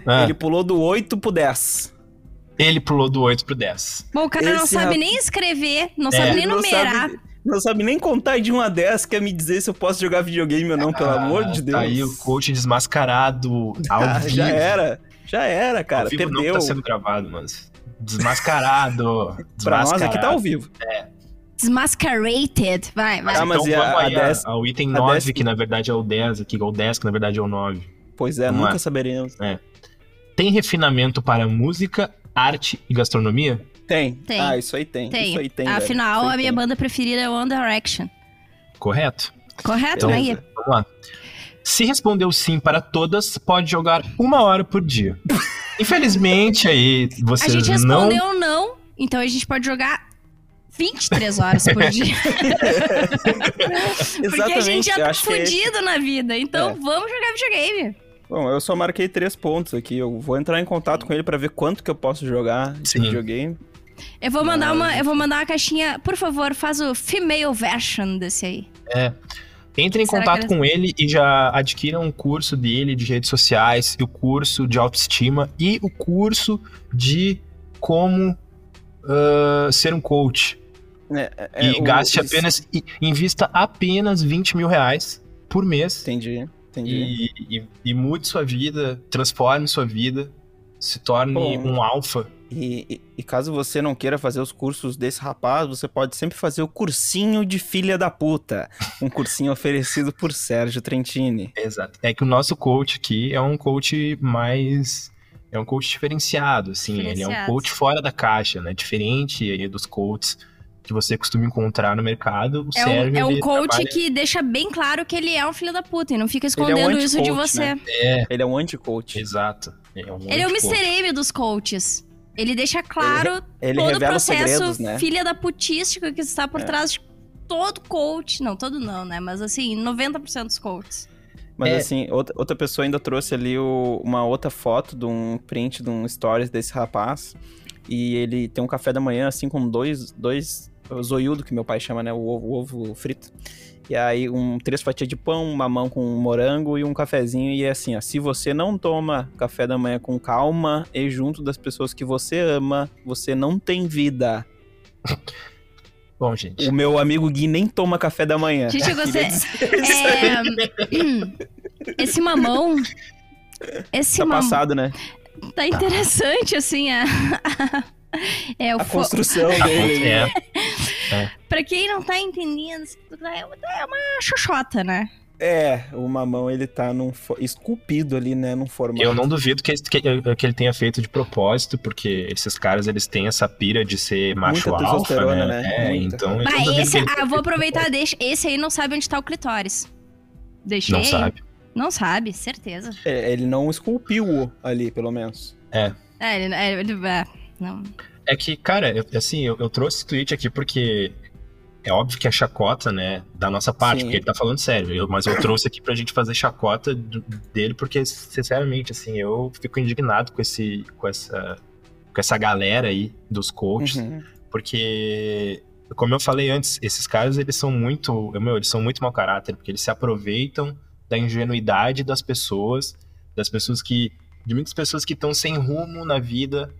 Ah, Ele pulou do 8 pro 10. ele pulou do 8 pro 10. Bom, o cara não Esse sabe rap- nem escrever, não É. sabe nem Ele não numerar. sabe, não sabe nem contar de 1 a 10, quer me dizer se eu posso jogar videogame ou não, pelo Ah, amor de Deus. Tá aí o coach desmascarado ao Ah, vivo. já era. Já era, cara. ao vivo Perdeu. não tá sendo gravado, mas desmascarado. Pra nós desmascarado. aqui tá ao vivo. Desmascarated. Vai, vai. Ah, mas então e a- vamos a aí a- 10 ao item a 9, 10 que na verdade é o 10 aqui, ou 10, que na verdade é o 9. Pois é, Vamos nunca lá. saberemos. Tem refinamento para música, arte e gastronomia? Tem. Tem. Ah, isso aí tem. Tem. Isso aí tem. Afinal, aí a minha tem. banda preferida é One Direction. Correto? Correto, né? Gui? Vamos lá. Se respondeu sim para todas, pode jogar uma hora por dia. Infelizmente, aí A vocês gente não. respondeu não, então a gente pode jogar 23 horas por dia. Porque a gente já eu tá é fudido na vida. Então É. vamos jogar videogame. Bom, eu só marquei três pontos aqui. Eu vou entrar em contato com ele pra ver quanto que eu posso jogar Sim. videogame. Eu vou mandar Mas, uma, eu vou mandar uma caixinha, por favor, faz o female version desse aí. Entre em Será contato com ele e já adquiram um curso dele de redes sociais, e o curso de autoestima e o curso de como ah, ser um coach. É, é, é, e o- gaste isso- apenas. e invista apenas 20 mil reais por mês. Entendi, entendi. E, e, e mude sua vida, transforme sua vida, se torne Bom. um alfa. E, e- caso você não queira fazer os cursos desse rapaz, você pode sempre fazer o cursinho de filha da puta. Um cursinho oferecido por Sérgio Trentini. Exato. É que o nosso coach aqui é um coach mais. É um coach diferenciado, assim. Ele é um Diferenciado. coach fora da caixa, né? Diferente aí dos coaches que você costuma encontrar no mercado. O É um, é um ele coach trabalha- que deixa bem claro que ele é um filho da puta e não fica é um escondendo isso de você. né? É, Ele é um anti-coach. exato. É um Ele é o. Mr. M dos coaches. Ele deixa claro Ele todo o processo segredos, né? filha da putística que está por É. trás de todo coach. Não, todo não, né? Mas assim, 90% dos coaches. Mas É. assim, outra, pessoa ainda trouxe ali o- uma outra foto de um print de um stories desse rapaz. E ele tem um café da manhã, assim, com dois, dois zoiudo, que meu pai chama, né? O ovo, o ovo frito. E aí, um, três fatias de pão, uma mão com morango e um cafezinho. E é assim, ó, se você não toma café da manhã com calma e junto das pessoas que você ama, você não tem vida. Bom, gente. O meu amigo Gui nem toma café da manhã. Gente, eu gostei- Queria dizer isso aí. É, esse mamão. Esse Tá mamão. passado, né? Tá interessante, assim, a. É, o A construção dele. É, Pra quem não tá entendendo, isso é uma xoxota, né? É, o mamão ele tá num fo- esculpido ali, né, num formato. Eu não duvido que, que, que ele tenha feito de propósito, porque esses caras eles têm essa pira de ser macho Muita alfa, né? né? É, Muita. então. esse, ele ah, vou aproveitar, deixa. Esse aí não sabe onde tá o clitóris. Deixei. não sabe. Não sabe, certeza. É, ele não esculpiu ali, pelo menos. É, ele, é, ele- é, não. É que, cara, eu- assim, eu, eu trouxe esse tweet aqui porque é óbvio que é chacota, né, da nossa parte, Sim. porque ele tá falando sério. eu- mas eu trouxe aqui pra gente fazer chacota do- dele, porque, sinceramente, assim, eu fico indignado com esse, com essa, com essa galera aí dos coaches, Uhum. porque, como eu falei antes, esses caras, eles são muito, meu, eles são muito mau caráter, porque eles se aproveitam da ingenuidade das pessoas, das pessoas que, de muitas pessoas que estão sem rumo na vida,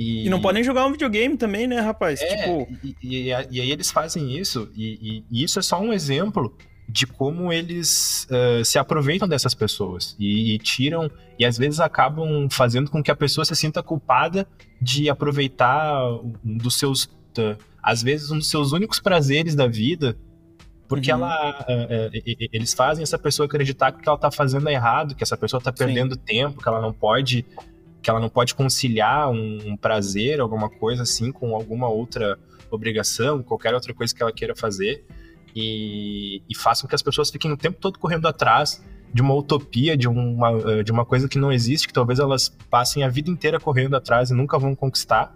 e, E não podem jogar um videogame também, né, rapaz? é, Tipo, e, e- e aí eles fazem isso, e, isso é só um exemplo de como eles eh, se aproveitam dessas pessoas e, e tiram, e às vezes acabam fazendo com que a pessoa se sinta culpada de aproveitar um dos seus, eh, às vezes, um dos seus únicos prazeres da vida, porque Uhum. ela, eles fazem essa pessoa acreditar que o que ela tá fazendo é errado, que essa pessoa tá Sim. perdendo tempo, que ela não pode que ela não pode conciliar um, prazer, alguma coisa assim, com alguma outra obrigação, qualquer outra coisa que ela queira fazer, e, e façam que as pessoas fiquem o tempo todo correndo atrás de uma utopia, de uma, eh, de uma coisa que não existe, que talvez elas passem a vida inteira correndo atrás e nunca vão conquistar.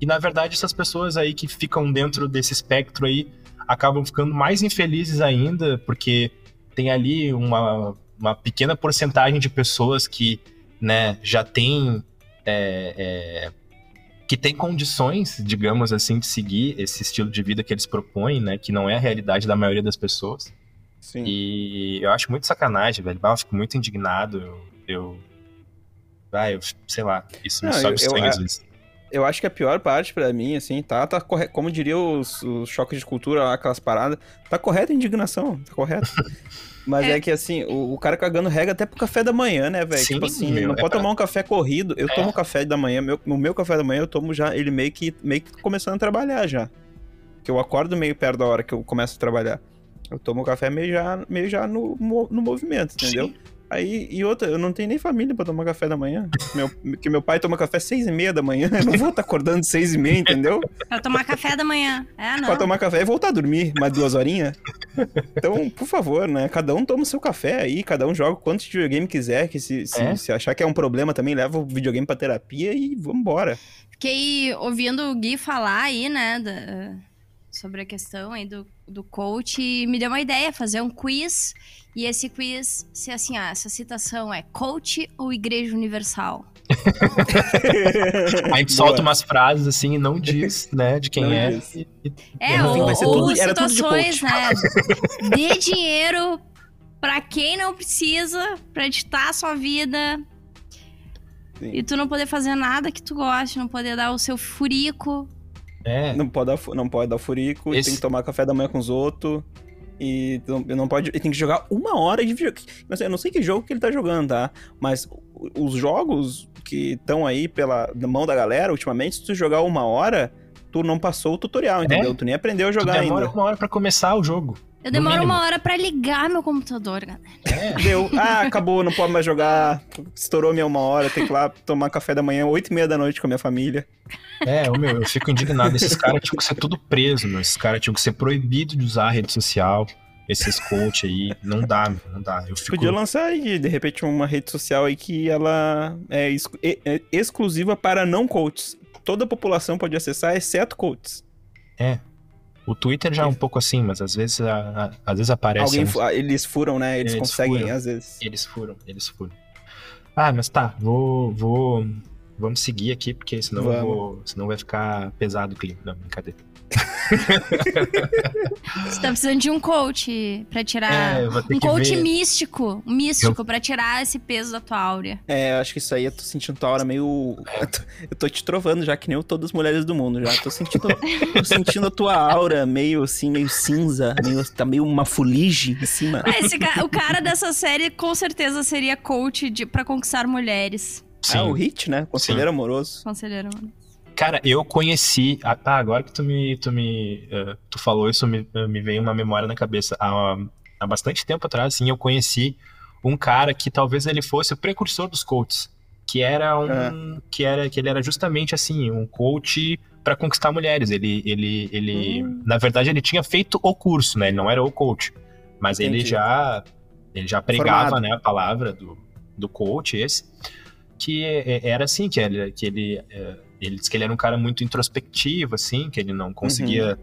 E na verdade, essas pessoas aí que ficam dentro desse espectro aí acabam ficando mais infelizes ainda, porque tem ali uma, uma pequena porcentagem de pessoas que né, já tem é, é, que tem condições, digamos assim, de seguir esse estilo de vida que eles propõem, né, que não é a realidade da maioria das pessoas. sim. E eu acho muito sacanagem, velho. Eu fico muito indignado. Eu, eu, ah, eu sei lá, isso me Não, sobe sangue às vezes. Eu acho que a pior parte pra mim, assim, tá, tá correto. Como diria os, os choques de cultura lá, aquelas paradas, tá correta a indignação, tá correto. Mas é. É. que, assim, o, o cara cagando regra até pro café da manhã, né, velho? Tipo assim, meu, não é pode pra- tomar um café corrido. Eu É. tomo café da manhã, meu, no meu café da manhã eu tomo já ele meio que, meio que começando a trabalhar já. Que eu acordo meio perto da hora que eu começo a trabalhar. Eu tomo café meio já, meio já no, no movimento, entendeu? Sim. Aí, e outra, eu não tenho nem família pra tomar café da manhã. Meu, que meu pai toma café seis e meia da manhã. Eu não vou estar acordando seis e meia, entendeu? Pra tomar café da manhã. É, não. Pra tomar café e voltar a dormir mais duas horinhas. Então, por favor, né? Cada um toma o seu café aí, cada um joga quantos videogame quiser, que se, se, É. se achar que é um problema também, leva o videogame pra terapia e vambora. Fiquei ouvindo o Gui falar aí, né, da- sobre a questão aí do, do coach e me deu uma ideia, fazer um quiz. E esse quiz, se assim, ah, essa citação é coach ou igreja universal? A gente solta umas frases assim e não diz, né, de quem Não é. diz. E- e- É, ou, fim vai ser ou tudo- tudo de situações, né? Dê dinheiro pra quem não precisa, pra editar a sua vida. Sim. E tu não poder fazer nada que tu goste, não poder dar o seu furico. é. Não pode dar, não pode dar furico, Esse- tem que tomar café da manhã com os outros. E não, não pode. E tem que jogar uma hora de videogame. Eu não sei que jogo que ele tá jogando, tá? Mas os jogos que estão aí pela mão da galera, ultimamente, se tu jogar uma hora, tu não passou o tutorial, entendeu? Tu nem aprendeu a Tu jogar demora ainda. uma hora pra começar o jogo. Eu demoro uma hora pra ligar meu computador, galera. É. Deu. Ah, acabou, não pode mais jogar. Estourou minha uma hora, tem que ir lá tomar café da manhã, oito e meia da noite com a minha família. É, ô, meu, eu fico indignado. Esses caras tinham que ser tudo preso, meu. Esses caras tinham que ser proibidos de usar a rede social. Esses coach aí. Não dá, meu, não dá. Eu fico. Podia lançar aí, de repente, uma rede social aí que ela é, é- é exclusiva para não coaches. Toda a população pode acessar, exceto coaches. O Twitter já é um pouco assim, mas às vezes, a- a- às vezes aparece. Alguém, uns- ah, eles furam, né? Eles, Eles conseguem, furam. às vezes. Eles foram, eles foram. Ah, mas tá, vou. vou vamos seguir aqui, porque senão, vou, senão vai ficar pesado o clima. Não, brincadeira. Você tá precisando de um coach pra tirar. É, eu um coach ver. místico. Um místico pra tirar esse peso da tua áurea. É, eu acho que isso aí eu tô sentindo tua hora meio. Eu tô, eu tô te trovando já, que nem eu todas as mulheres do mundo já. Tô sentindo, tô sentindo a tua aura meio assim, meio cinza, meio, tá meio uma fuligem em cima. Ah, esse ca- o cara dessa série com certeza seria coach de, pra conquistar mulheres. Sim. Ah, o Hit, né? Conselheiro amoroso. Conselheiro, mano. Cara, eu conheci. Ah, tá, agora que tu me. Tu, me, eh, tu falou isso, me, eh, me veio uma memória na cabeça. A, há bastante tempo atrás, assim, eu conheci um cara que talvez ele fosse o precursor dos coaches, que era um, É. que era que ele era justamente assim, um coach para conquistar mulheres. Ele, ele, ele, Hum. na verdade, ele tinha feito o curso, né? Ele não era o coach, mas ele Entendi. já, ele já pregava, Formado. né, a palavra do, do coach esse, que é- era assim, que ele, que ele, ele disse que ele era um cara muito introspectivo, assim, que ele não conseguia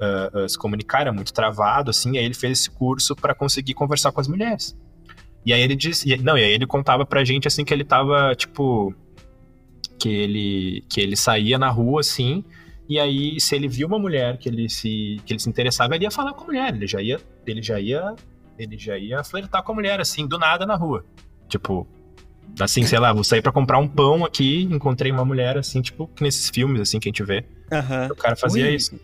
ah, ah, se comunicar, era muito travado, assim, aí ele fez esse curso para conseguir conversar com as mulheres. E aí ele disse, e- não, e aí ele contava pra gente assim que ele tava, tipo, que ele que ele saía na rua assim, e aí se ele via uma mulher que ele se que ele se interessava, ele ia falar com a mulher, ele já ia ele já ia ele já ia flertar com a mulher assim, do nada na rua. Tipo, assim, sei lá, vou sair pra comprar um pão aqui, encontrei uma mulher assim, tipo, que nesses filmes assim que a gente vê. Aham. O cara fazia Ui. isso.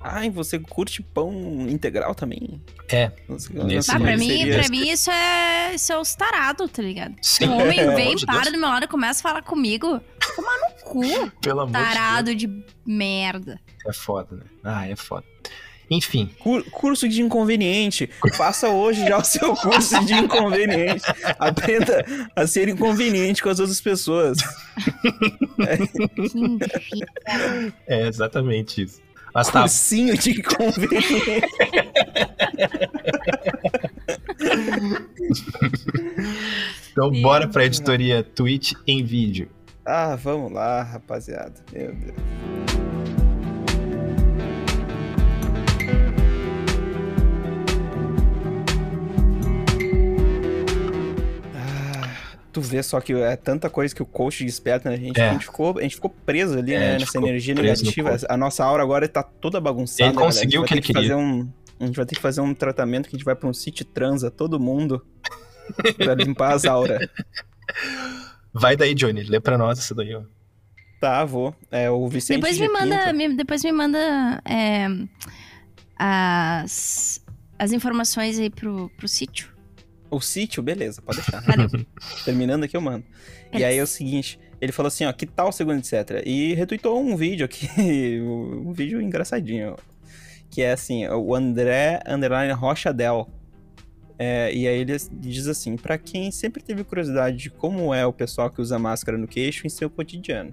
Ai, você curte pão integral também? É. Nossa, Nesse- Ah, pra mim, seria- pra mim isso é, isso é os tarados, tá ligado? Sim, O homem vem, de para Deus. do meu lado e começa a falar comigo. Tomar no cu, Pelo amor de Deus. tarado de merda. É foda, né? Ah, é foda. Enfim, Cur- curso de inconveniente. Faça hoje já o seu curso de inconveniente. Aprenda a ser inconveniente com as outras pessoas. É exatamente isso. Mas tá, Cursinho de inconveniente. então Meu bora pra editoria Twitch em vídeo. Ah, vamos lá, rapaziada. Meu Deus. Tu vê só que é tanta coisa que o coach desperta na gente, É. que a gente ficou, a gente ficou preso ali, É, né? Nessa energia negativa. A nossa aura agora tá toda bagunçada. Ele galera. conseguiu A o gente que vai ele ter Fazer um, a gente vai ter que fazer um tratamento que a gente vai pra um sítio e transa todo mundo pra limpar as auras. Vai daí, Johnny, lê pra nós isso daí, ó. Tá, vou. É o Vicente Depois de me manda, me- depois me manda é, as, as informações aí pro, pro sítio. O sítio, beleza, pode deixar. Valeu. Terminando aqui eu mando. E aí é o seguinte, ele falou assim, ó, que tal segundo etc. E retweetou um vídeo aqui, um vídeo engraçadinho, que é assim, o André Underline Rochadel. É, e aí ele diz assim, pra quem sempre teve curiosidade de como é o pessoal que usa máscara no queixo em seu cotidiano.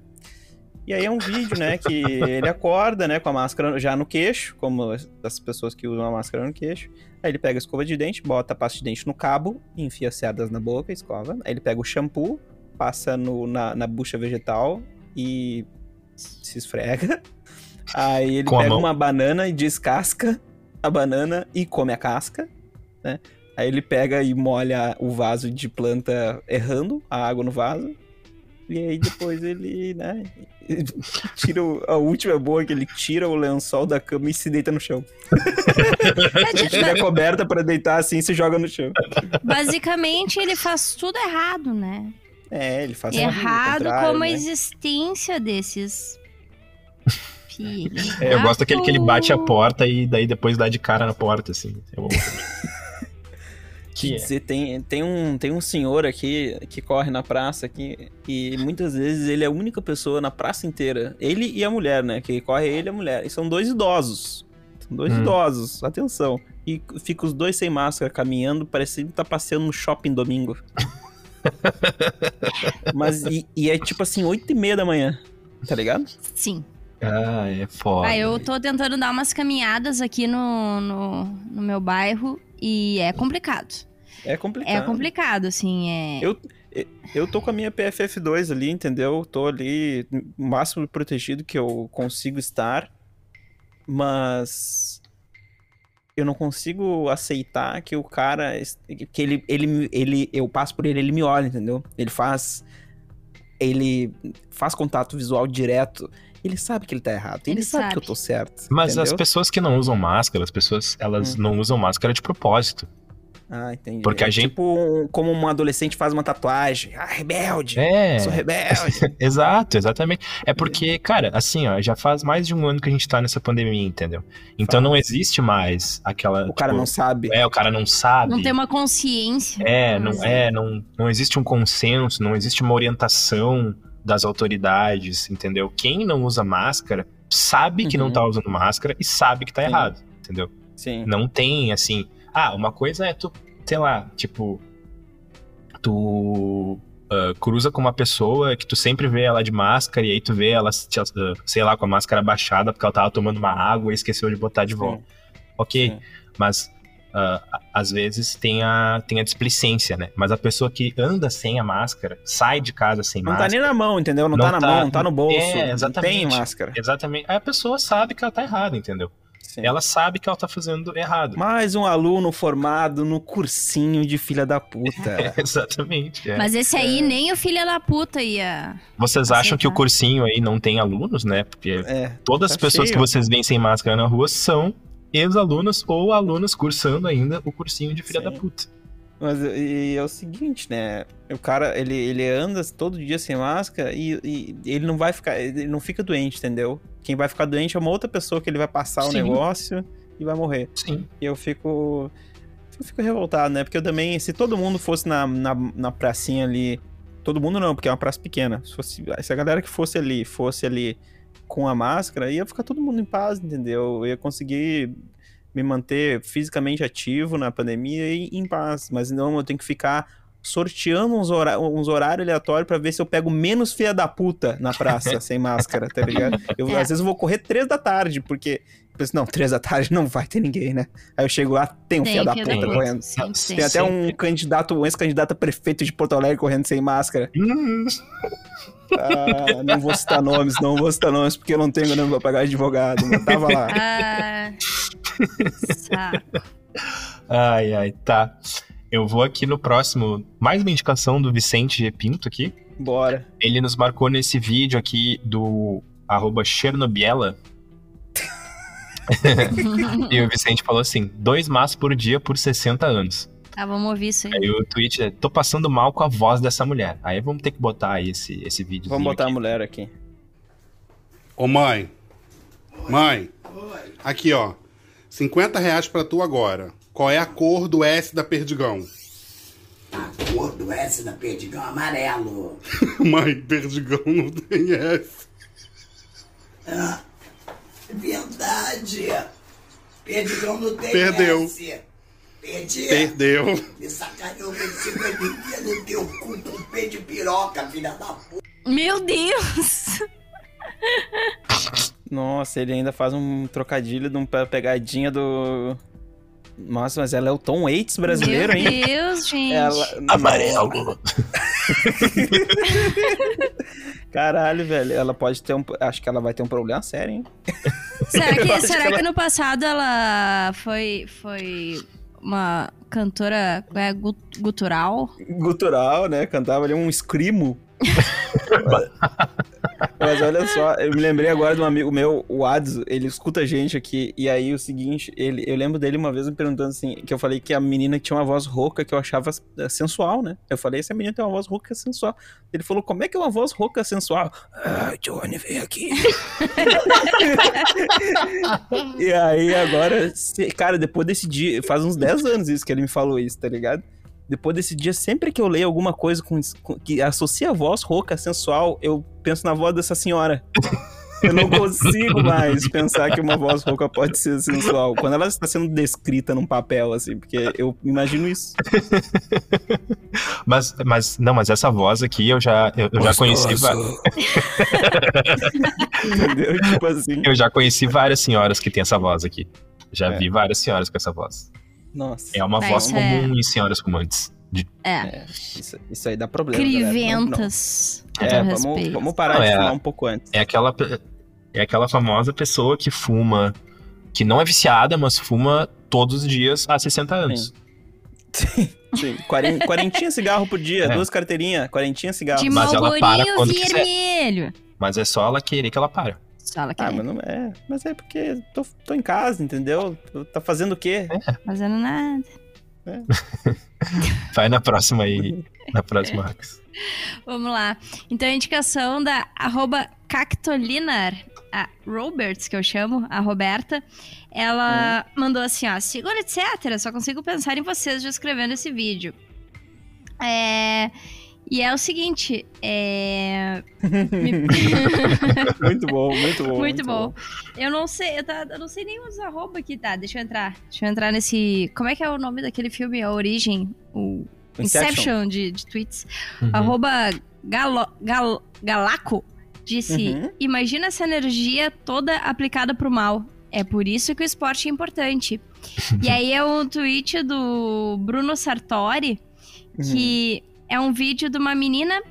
E aí é um vídeo, né, que ele acorda, né, com a máscara já no queixo, como as pessoas que usam a máscara no queixo. Aí ele pega a escova de dente, bota a pasta de dente no cabo, enfia as cerdas na boca, escova. Aí ele pega o shampoo, passa no, na, na bucha vegetal e se esfrega. Aí ele Com pega uma banana e descasca a banana e come a casca, né? Aí ele pega e molha o vaso de planta errando a água no vaso. E aí depois ele, né, tira o, a última boa que ele tira o lençol da cama e se deita no chão. Ele tira a coberta pra deitar assim e se joga no chão. Basicamente, ele faz tudo errado, né? É, ele faz errado como a né? existência desses filhos. Eu gosto daquele que ele bate a porta e daí depois dá de cara na porta, assim. Eu que é. dizer, tem, tem, um, tem um senhor aqui que corre na praça aqui e muitas vezes ele é a única pessoa na praça inteira. Ele e a mulher, né? Que corre ele e a mulher. E são dois idosos. São dois Hum. idosos, atenção. E fica os dois sem máscara caminhando, parecendo que tá passeando no shopping domingo. Mas e, e é tipo assim, oito e meia da manhã. Tá ligado? Sim. Ah, é foda. Ah, eu tô tentando dar umas caminhadas aqui no, no, no meu bairro e é complicado. É complicado. É complicado, assim, é... Eu, eu tô com a minha PFF2 ali, entendeu? Tô ali o máximo protegido que eu consigo estar, mas eu não consigo aceitar que o cara que ele ele ele eu passo por ele, ele me olha, entendeu? Ele faz ele faz contato visual direto. Ele sabe que ele tá errado. Ele, Ele sabe, sabe. que eu tô certo. Mas as entendeu? pessoas que não usam máscara, as pessoas, elas Hum. não usam máscara de propósito. Ah, entendi. Porque a É gente- Tipo como um adolescente faz uma tatuagem. Ah, rebelde. É, Sou rebelde. exato, exatamente. É porque, cara, assim, ó, já faz mais de um ano que a gente tá nessa pandemia, entendeu? Então Faz. não existe mais aquela. o cara tipo, não sabe. É, o cara não sabe. Não tem uma consciência. É, não é, não, não existe um consenso, não existe uma orientação das autoridades, entendeu? Quem não usa máscara sabe que não Uhum. tá usando máscara e sabe que tá Sim. errado, entendeu? Sim. Não tem, assim, Ah, uma coisa é tu, sei lá, tipo, tu uh, cruza com uma pessoa que tu sempre vê ela de máscara e aí tu vê ela, sei lá, com a máscara baixada porque ela tava tomando uma água e esqueceu de botar de volta. Ok, Sim. mas uh, às vezes tem a, tem a displicência, né? Mas a pessoa que anda sem a máscara, sai de casa sem não máscara. Não tá nem na mão, entendeu? Não, não tá na tá, mão, não tá no bolso. É, exatamente. Não tem máscara. Exatamente. Aí a pessoa sabe que ela tá errada, entendeu? Sim. Ela sabe que ela tá fazendo errado. Mais um aluno formado no cursinho de filha da puta. É, exatamente. É. Mas esse aí é. nem o filha da puta ia. Vocês aceitar. acham que o cursinho aí não tem alunos, né? Porque é, todas tá as pessoas cheio. que vocês veem sem máscara na rua são ex-alunos ou alunos cursando ainda o cursinho de filha Sim. da puta. Mas e é o seguinte, né? O cara, ele, ele anda todo dia sem máscara e, e, ele não vai ficar, ele não fica doente, entendeu? Quem vai ficar doente é uma outra pessoa que ele vai passar Sim. o negócio e vai morrer. Sim. E eu fico. Eu fico revoltado, né? Porque eu também, se todo mundo fosse na, na, na pracinha ali. Todo mundo não, porque é uma praça pequena. Se, fosse, se a galera que fosse ali fosse ali com a máscara, ia ficar todo mundo em paz, entendeu? Eu ia conseguir me manter fisicamente ativo na pandemia e em paz. Mas não, eu tenho que ficar sorteando uns, uns horários aleatórios para ver se eu pego menos filha da puta na praça sem máscara, tá ligado? Eu, é. Às vezes eu vou correr três da tarde, porque. Penso, não, três da tarde não vai ter ninguém, né? Aí eu chego lá, tem um filho da puta da correndo. Sim, sim, tem até um candidato, um ex-candidato a prefeito de Porto Alegre correndo sem máscara. Ah, não vou citar nomes, não vou citar nomes, porque eu não tenho nome pra pagar advogado. Mas tava lá. Ah. ai, ai, tá. Eu vou aqui no próximo. Mais uma indicação do Vicente G. Pinto aqui. Bora. Ele nos marcou nesse vídeo aqui do arroba Chernobiela. e o Vicente falou assim: dois mas por dia por 60 anos. Ah, vamos ouvir isso aí. Aí o tweet é: tô passando mal com a voz dessa mulher. Aí vamos ter que botar aí esse, esse vídeo. Vamos botar aqui. a mulher aqui. Ô mãe. Mãe. Aqui, ó. 50 reais pra tu agora. Qual é a cor do S da Perdigão? A cor do S da Perdigão é amarelo. Mãe, Perdigão não tem S. Ah, verdade. Perdigão não tem Perdeu. S. Perdi. Perdeu. Me sacaneou com esse enfia no teu cu com pé de piroca, filha da puta. Meu Deus! Nossa, ele ainda faz um trocadilho de uma pegadinha do. Nossa, mas ela é o Tom Waits brasileiro, Meu hein? Meu Deus, gente. Ela... Amarelo. Caralho, velho. Ela pode ter um. Acho que ela vai ter um problema sério, hein? Será que, será que, ela... que no passado ela foi. foi uma cantora é, gutural? Gutural, né? Cantava ali um escrimo. Mas olha só, eu me lembrei agora de um amigo meu, o Adzo, ele escuta a gente aqui, e aí o seguinte, ele, eu lembro dele uma vez me perguntando assim, que eu falei que a menina tinha uma voz rouca que eu achava eh, sensual, né? Eu falei, essa menina tem uma voz rouca sensual. Ele falou, como é que é uma voz rouca sensual? Ah, Johnny, vem aqui. e aí agora, cara, depois desse dia, faz uns 10 anos isso que ele me falou isso, tá ligado? Depois desse dia, sempre que eu leio alguma coisa com, com, que associa a voz rouca, sensual, eu penso na voz dessa senhora. Eu não consigo mais pensar que uma voz rouca pode ser sensual. Quando ela está sendo descrita num papel, assim, porque eu imagino isso. Mas, mas não, mas essa voz aqui eu já, eu, eu já conheci. Entendeu? Tipo assim. Eu já conheci várias senhoras que têm essa voz aqui. Já é. vi várias senhoras com essa voz. Nossa. É uma Mas voz comum é... em senhoras fumantes. De... É. é. Isso, isso, aí dá problema. Criventas. Não, não. É, vamos, vamos, parar não, de é, fumar um pouco antes. É aquela, é aquela famosa pessoa que fuma, que não é viciada, mas fuma todos os dias há 60 anos. Sim. Sim, quarentinha cigarro por dia, é. duas carteirinhas, quarentinha cigarro. De mas ela para quando vermelho. Quiser. Mas é só ela querer que ela para. Só ela quer. Ah, mas não é. Mas é porque tô, tô em casa, entendeu? Tá fazendo o quê? É. Fazendo nada. É. Vai na próxima aí. Na próxima, Max. Vamos lá. Então, a indicação da arroba Cactolinar, a Roberts, que eu chamo, a Roberta, ela hum. mandou assim, ó, segura, etc. Só consigo pensar em vocês já escrevendo esse vídeo. É... E é o seguinte, é. Muito bom, muito bom. Muito bom. Eu não sei, eu, tá- eu não sei nem os arroba aqui, tá? Deixa eu entrar. Deixa eu entrar nesse. Como é que é o nome daquele filme? A Origem? O Inception. Inception de, de tweets. Uhum. Arroba Galo, Gal, Galaco disse: Uhum. Imagina essa energia toda aplicada pro mal. É por isso que o esporte é importante. e aí é um tweet do Bruno Sartori, Uhum. É um vídeo de uma menina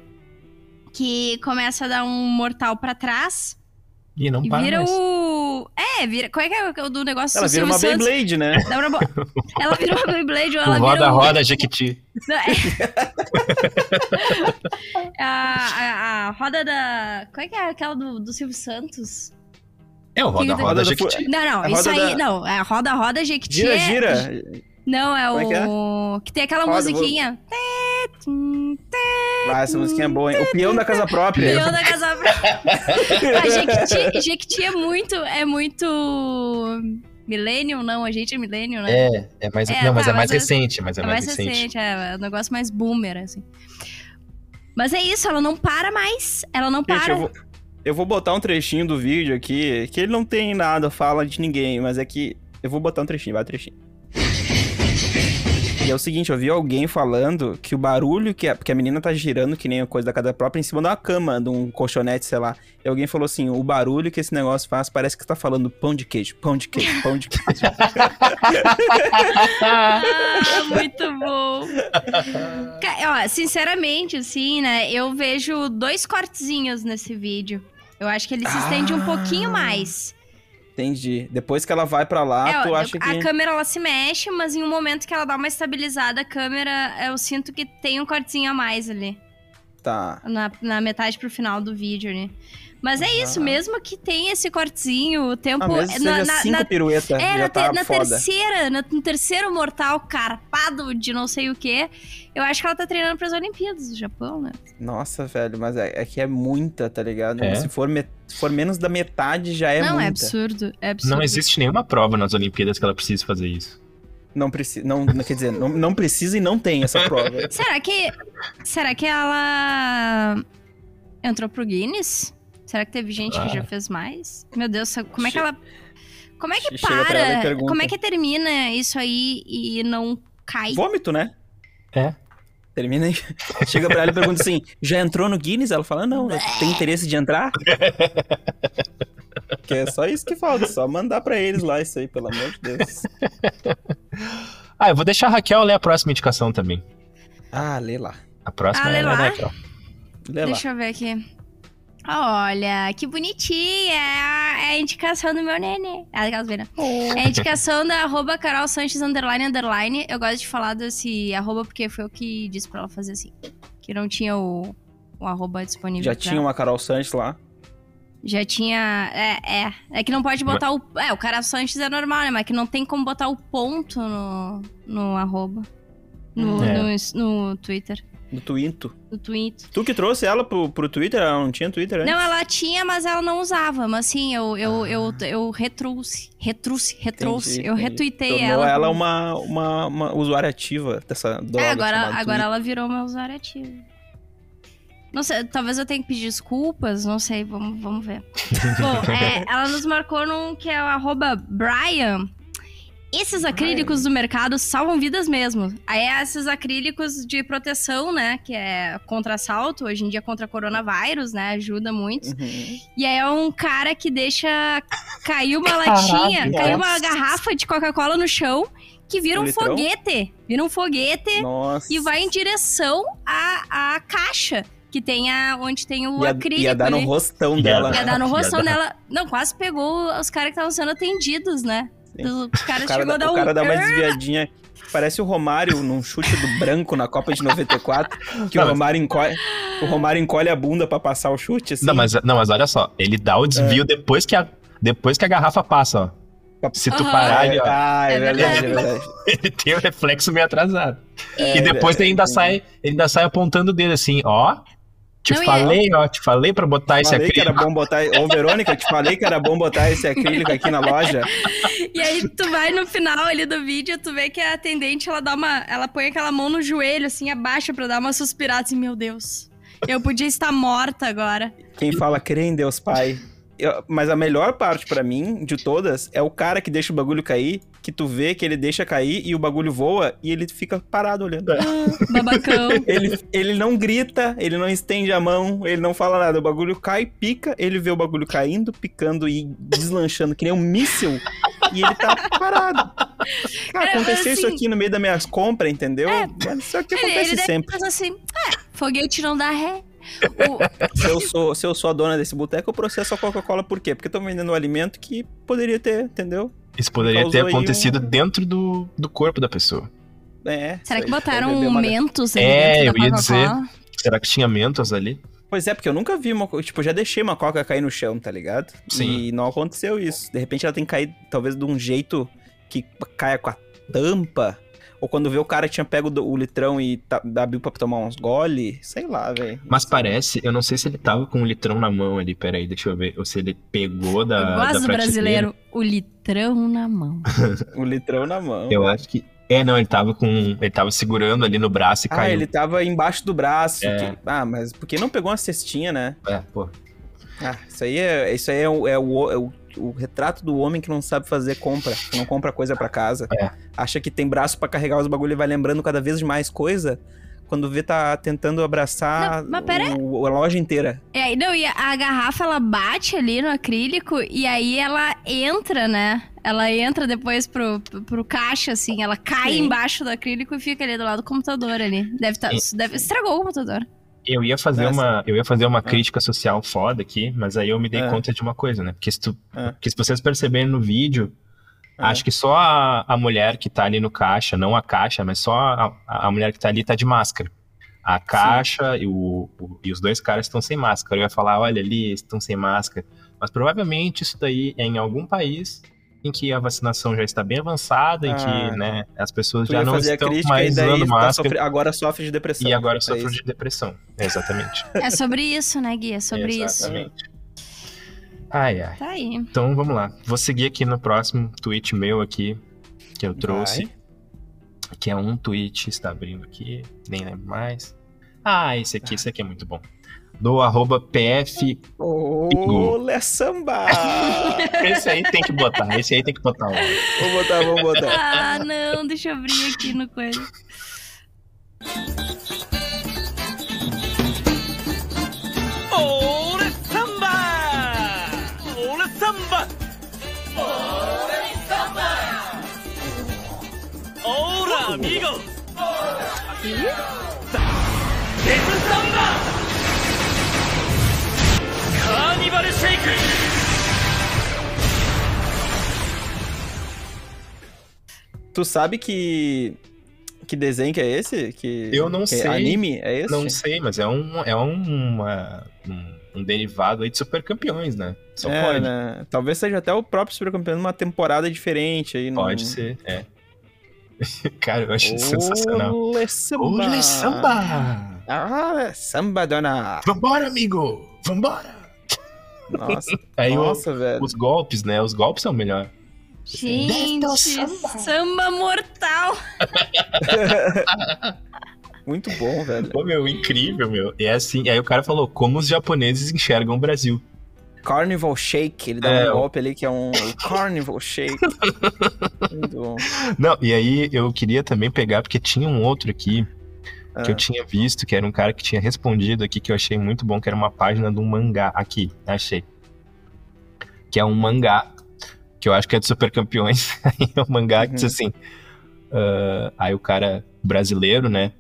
que começa a dar um mortal pra trás E não e para vira mais. o. É, vira. Qual é que é o do negócio Ela do vira Silvio uma Santos? Beyblade, né? Dá bo- Ela vira uma Beyblade ou ela vira. roda, um- roda, Jequiti. Não, é- a, a, a roda da. Qual é que é aquela do, do Silvio Santos? É o roda, Que- roda, Roda Jequiti. Não, não, A isso roda aí. da- Não, é a roda, roda, Jequiti. Gira, é- gira. Não, é é que é? o. Que tem aquela Roda, musiquinha. Ah, essa musiquinha é boa, hein? O peão da casa própria. Peão da casa própria. A Jequiti, Jequiti é muito. É muito. Millennium, não, a gente é Millennium, né? É, é mais, É, não, mas tá, é mais mas é- recente, mas é, É mais, mais recente. recente, é, é um negócio mais boomer, assim. Mas é isso, ela não para mais. Ela não Gente, para. eu vou, eu vou botar um trechinho do vídeo aqui, que ele não tem nada, fala de ninguém, mas é que eu vou botar um trechinho, vai trechinho. E é o seguinte, eu vi alguém falando que o barulho que a, que a menina tá girando, que nem a coisa da casa própria, em cima de uma cama, de um colchonete, sei lá. E alguém falou assim, o barulho que esse negócio faz parece que tá falando pão de queijo, pão de queijo, pão de queijo. Ah, muito bom. Ó, sinceramente, assim, né? Eu vejo dois cortezinhos nesse vídeo. Eu acho que ele se estende um Ah. pouquinho mais. Entendi. Depois que ela vai pra lá, É, tu acha que... A câmera ela se mexe, mas em um momento que ela dá uma estabilizada, a câmera, eu sinto que tem um cortezinho a mais ali. Tá. Na, na metade pro final do vídeo, né? Mas é isso, Ah. mesmo que tem esse cortezinho, o tempo. Ah, mesmo que na- na- cinco na- piruetas, É, já na, tá na foda. terceira, na- no terceiro mortal carpado de não sei o que, eu acho que ela tá treinando pras Olimpíadas do Japão, né? Nossa, velho, mas é, é que é muita, tá ligado? É. Se, for me- for menos da metade, já é não, é muita. absurdo, é absurdo. Não existe nenhuma prova nas Olimpíadas que ela precise fazer isso. Não precisa, não, não- quer dizer, não, não precisa e não tem essa prova. Será que. Será que ela entrou pro Guinness? Será que teve gente que Ah. já fez mais? Meu Deus, como é que ela. Como é que Chega para? Como é que termina isso aí e não cai? Vômito, né? É. Termina aí. Chega pra ela e pergunta assim: já entrou no Guinness? Ela fala: não, tem interesse de entrar? que é só isso que falta, só mandar pra eles lá isso aí, pelo amor de Deus. Ah, eu vou deixar a Raquel ler a próxima indicação também. Ah, lê lá. A próxima Ah, lê é a lá. Raquel. Lê lá. Deixa eu ver aqui. Olha, que bonitinha. É a, é a indicação do meu nenê. Ah, aquelas vendo. É a indicação da arroba Carol Sanches underline underline. Eu gosto de falar desse arroba porque foi o que disse pra ela fazer assim. Que não tinha o, o arroba disponível. Já pra tinha ela. uma Carol Sanches lá. Já tinha. É, é. É que não pode botar o. É, o Carol Sanches é normal, né? Mas que não tem como botar o ponto no, no arroba. No, É. no, no Twitter. No Twinto. No Twitter. Tu que trouxe ela pro, pro Twitter? Ela não tinha Twitter antes? Não, ela tinha, mas ela não usava. Mas sim, eu, eu, eu, eu retrouxe, retrouxe, retrouxe. Entendi, eu entendi. retuitei Tornou ela. ela pro- uma, uma, uma usuária ativa dessa droga É, agora, agora Twitter. ela virou meu usuário ativo. Não sei, talvez eu tenha que pedir desculpas, não sei, vamos, vamos ver. Bom, é, ela nos marcou num que é o arroba Brian. Esses acrílicos do mercado salvam vidas mesmo. Aí é esses acrílicos de proteção, né? Que é contra assalto, hoje em dia contra coronavírus, né? Ajuda muito. Uhum. E aí é um cara que deixa cair uma latinha, cair uma garrafa de Coca-Cola no chão, que vira Um um foguete. Vira um foguete Nossa. e vai em direção à, à caixa, que tem a, onde tem o ia, acrílico ia dar no ali. rostão dela. Ia dar no rostão dela. Não, quase pegou os caras que estavam sendo atendidos, né? O cara, chegou a dá, dar o um... cara dá uma desviadinha. Parece o Romário num chute do branco na Copa de 94. Que Não, o mas- Romário encolhe. O Romário encolhe a bunda pra passar o chute, assim. Não, mas, não, mas olha só, ele dá o desvio É. depois, que a, depois que a garrafa passa, ó. Se tu Aham. parar ali, ó, Ah, é, É verdade, é verdade. verdade. ele tem o reflexo meio atrasado. É, e depois é, ele ainda é. sai, ele ainda sai apontando o dedo assim, ó. Te Não, falei, ó, te falei pra botar esse falei que acrílico. era bom botar. Ô, Verônica, te falei que era bom botar esse acrílico aqui na loja. E aí tu vai no final ali do vídeo, tu vê que a atendente, ela dá uma. Ela põe aquela mão no joelho, assim, abaixa pra dar uma suspirada, assim, meu Deus. Eu podia estar morta agora. Quem fala crê em Deus Pai. Eu- mas a melhor parte pra mim, de todas, é o cara que deixa o bagulho cair, que tu vê que ele deixa cair e o bagulho voa e ele fica parado olhando. Babacão. Ele, ele não grita, ele não estende a mão, ele não fala nada. O bagulho cai, pica, ele vê o bagulho caindo, picando e deslanchando que nem um míssil e ele tá parado. Cara, Cara, aconteceu isso assim- aqui no meio das minhas compras, entendeu? Mas isso aqui Ele, acontece ele deve sempre. pensar assim, é, foguete não dá ré. O- Se eu, sou, se eu sou a dona desse boteco, eu processo a Coca-Cola por quê? Porque estão vendendo um alimento que poderia ter, entendeu? Isso poderia ter acontecido um- dentro do, do corpo da pessoa. É. será que aí, botaram beber um uma- Mentos ali É, dentro da eu ia dizer. Será que tinha mentos ali? Pois é, porque eu nunca vi uma. Tipo, eu já deixei uma coca cair no chão, tá ligado? Sim. E não aconteceu isso. De repente ela tem que cair, talvez, de um jeito que caia com a tampa. Ou quando vê o cara tinha pego do- o litrão e tá, abriu pra tomar uns gole. Sei lá, velho. Mas parece, eu não sei se ele tava com um litrão na mão ali, peraí, deixa eu ver. Ou se ele pegou da. Eu da gosto brasileiro, o litrão na mão. O litrão na mão. Eu acho que. É, não, ele tava com. Ele tava segurando ali no braço e Ah, caiu. ele tava embaixo do braço. É. que- Ah, mas por que não pegou uma cestinha, né? É, pô. Ah, isso aí é, isso aí é, o, é o, é o- o retrato do homem que não sabe fazer compra, que não compra coisa pra casa. É. Acha que tem braço pra carregar os bagulho e vai lembrando cada vez mais coisa. Quando vê, tá tentando abraçar Não, mas pera- o- a loja inteira. E aí, não, e a garrafa, ela bate ali no acrílico e aí ela entra, né? Ela entra depois pro, pro caixa, assim, ela cai Sim. embaixo do acrílico e fica ali do lado do computador ali. Deve tá, Sim. deve, estragou o computador. Eu ia fazer Essa. uma, eu ia fazer uma Ah. crítica social foda aqui, mas aí eu me dei Ah. conta de uma coisa, né? Porque se, tu, Ah. porque se vocês perceberem no vídeo, Ah. acho que só a, a mulher que tá ali no caixa, não a caixa, mas só a, a mulher que tá ali tá de máscara. A caixa e, o, o- e os dois caras estão sem máscara. Eu ia falar, olha ali, estão sem máscara. Mas provavelmente isso daí é em algum país em que a vacinação já está bem avançada, em Ah. que né, as pessoas já não estão crítica e mais daí usando tá máscara. sofre- agora sofre de depressão. E agora É sofrem isso. de depressão. Exatamente. É sobre isso, né, Gui? É sobre isso. Exatamente. Ai, ai. Tá aí. Então vamos lá. Vou seguir aqui no próximo tweet meu aqui, que eu trouxe. Que é um tweet, está abrindo aqui, nem lembro mais. Ah, esse aqui, esse aqui é muito bom. Do arroba PF. Ô, Bingo. Lé Samba! Esse aí tem que botar, esse aí tem que botar. Ó. vou botar, vou botar. Ah, não, deixa eu abrir aqui no coisa. Tu sabe que. Que desenho que é esse? Que, Eu não que sei. Anime? É esse? Não sei, mas é um, é um, uma- um, um derivado aí de super campeões, né? Só É, pode. né? Talvez seja até o próprio Super Campeão numa temporada diferente aí. Pode ser, é. Cara, eu acho sensacional. Olê samba! Olê, samba! Ah, samba, dona! Vambora, amigo! Vambora! Nossa, Aí o- nossa velho. os golpes, né? Os golpes são o melhor. Gente, samba mortal. Muito bom, velho. Pô, meu, incrível, meu. E é assim, aí o cara falou, como os japoneses enxergam o Brasil. Carnival Shake, ele dá É, um o- golpe ali que é um Carnival Shake. Muito bom. Não, e aí eu queria também pegar, porque tinha um outro aqui que Ah. eu tinha visto, que era um cara que tinha respondido aqui, que eu achei muito bom, que era uma página de um mangá. Aqui, achei. Que é um mangá, que eu acho que é de Super Campeões. Aí é um mangá que diz Uhum. assim. ah, aí o cara brasileiro, né?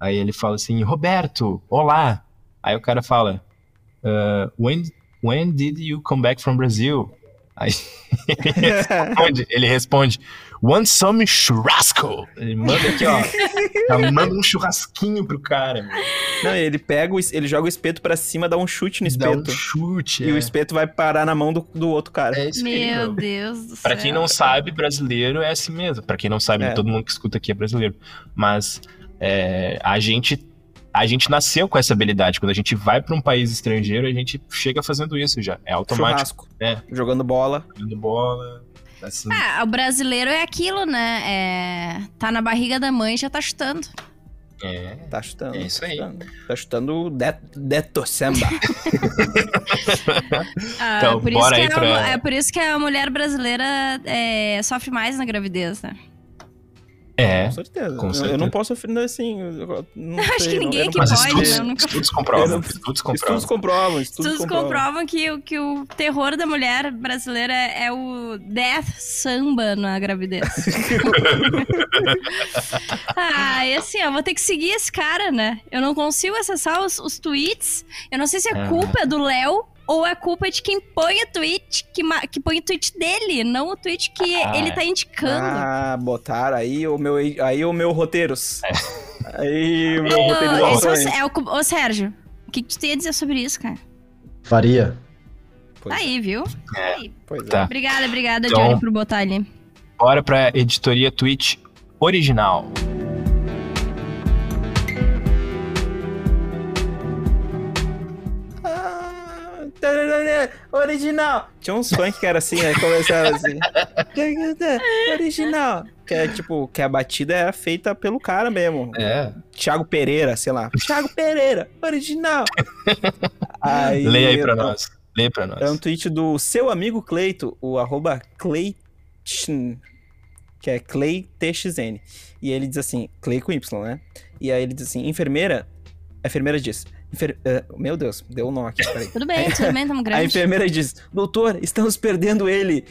Aí ele fala assim, Roberto, olá. Aí o cara fala, ah, when, when did you come back from Brazil? Aí ele responde, ele responde, want some churrasco? Ele manda aqui, ó. já manda um churrasquinho pro cara, meu. Não, ele pega, o ele joga o espeto pra cima, dá um chute no Dá um espeto. chute. E é. o espeto vai parar na mão do, do outro cara. É isso Meu. Deus do céu. Pra quem não sabe, brasileiro é assim mesmo. Pra quem não sabe, É. todo mundo que escuta aqui é brasileiro. Mas é, a gente a gente nasceu com essa habilidade. Quando a gente vai pra um país estrangeiro, a gente chega fazendo isso já. É automático. Churrasco. É. Jogando bola. Jogando bola. Assim. Ah, o brasileiro é aquilo, né? É, tá na barriga da mãe e já tá chutando. É. Tá chutando. É isso aí. Tá chutando, tá chutando det, Deto Samba. Ah, Então, por isso bora que aí a- pra- É por isso que a mulher brasileira é, sofre mais na gravidez, né? É. Com certeza. Com Eu- Eu, certeza. não posso ofender assim. eu não Acho sei, que ninguém eu não pode, estudos, né? Eu nunca- estudos comprovam. Eu não- Estudos Estudos comprovam. comprovam. Estudos, Estudos comprovam. comprovam que, o- que o terror da mulher brasileira é o death samba na gravidez. ah, e assim, eu vou ter que seguir esse cara, né? Eu não consigo acessar os, os tweets. Eu não sei se a Ah. culpa é do Léo ou a culpa é de quem põe o tweet, que, que põe o tweet dele, não o tweet que Ah, ele tá indicando. Ah, botaram aí o meu, aí o meu roteiros. Aí o meu roteiro esse é o- é o, ô, Sérgio, o que, que tu tem a dizer sobre isso, cara? Faria. Pois Tá é, aí, viu? É. Tá aí. pois é. Tá. Obrigada, obrigada, Então- Johnny, por botar ali. Bora pra editoria Twitch original. Original! Tinha uns funk que era assim, aí começava assim. Original! Que é tipo, que a batida era feita pelo cara mesmo. É. Thiago Pereira, sei lá. Thiago Pereira, original! Aí, Leia aí pra então, nós. Leia pra nós. É um tweet do seu amigo Cleito, o arroba Cleiton, que é CleyTXN. E ele diz assim, Clay com Y, né? E aí ele diz assim, enfermeira, a enfermeira diz, enfer- eh, meu Deus, deu um nó aqui, peraí. Tudo bem, tudo bem, tamo A grande. enfermeira diz, doutor, estamos perdendo ele.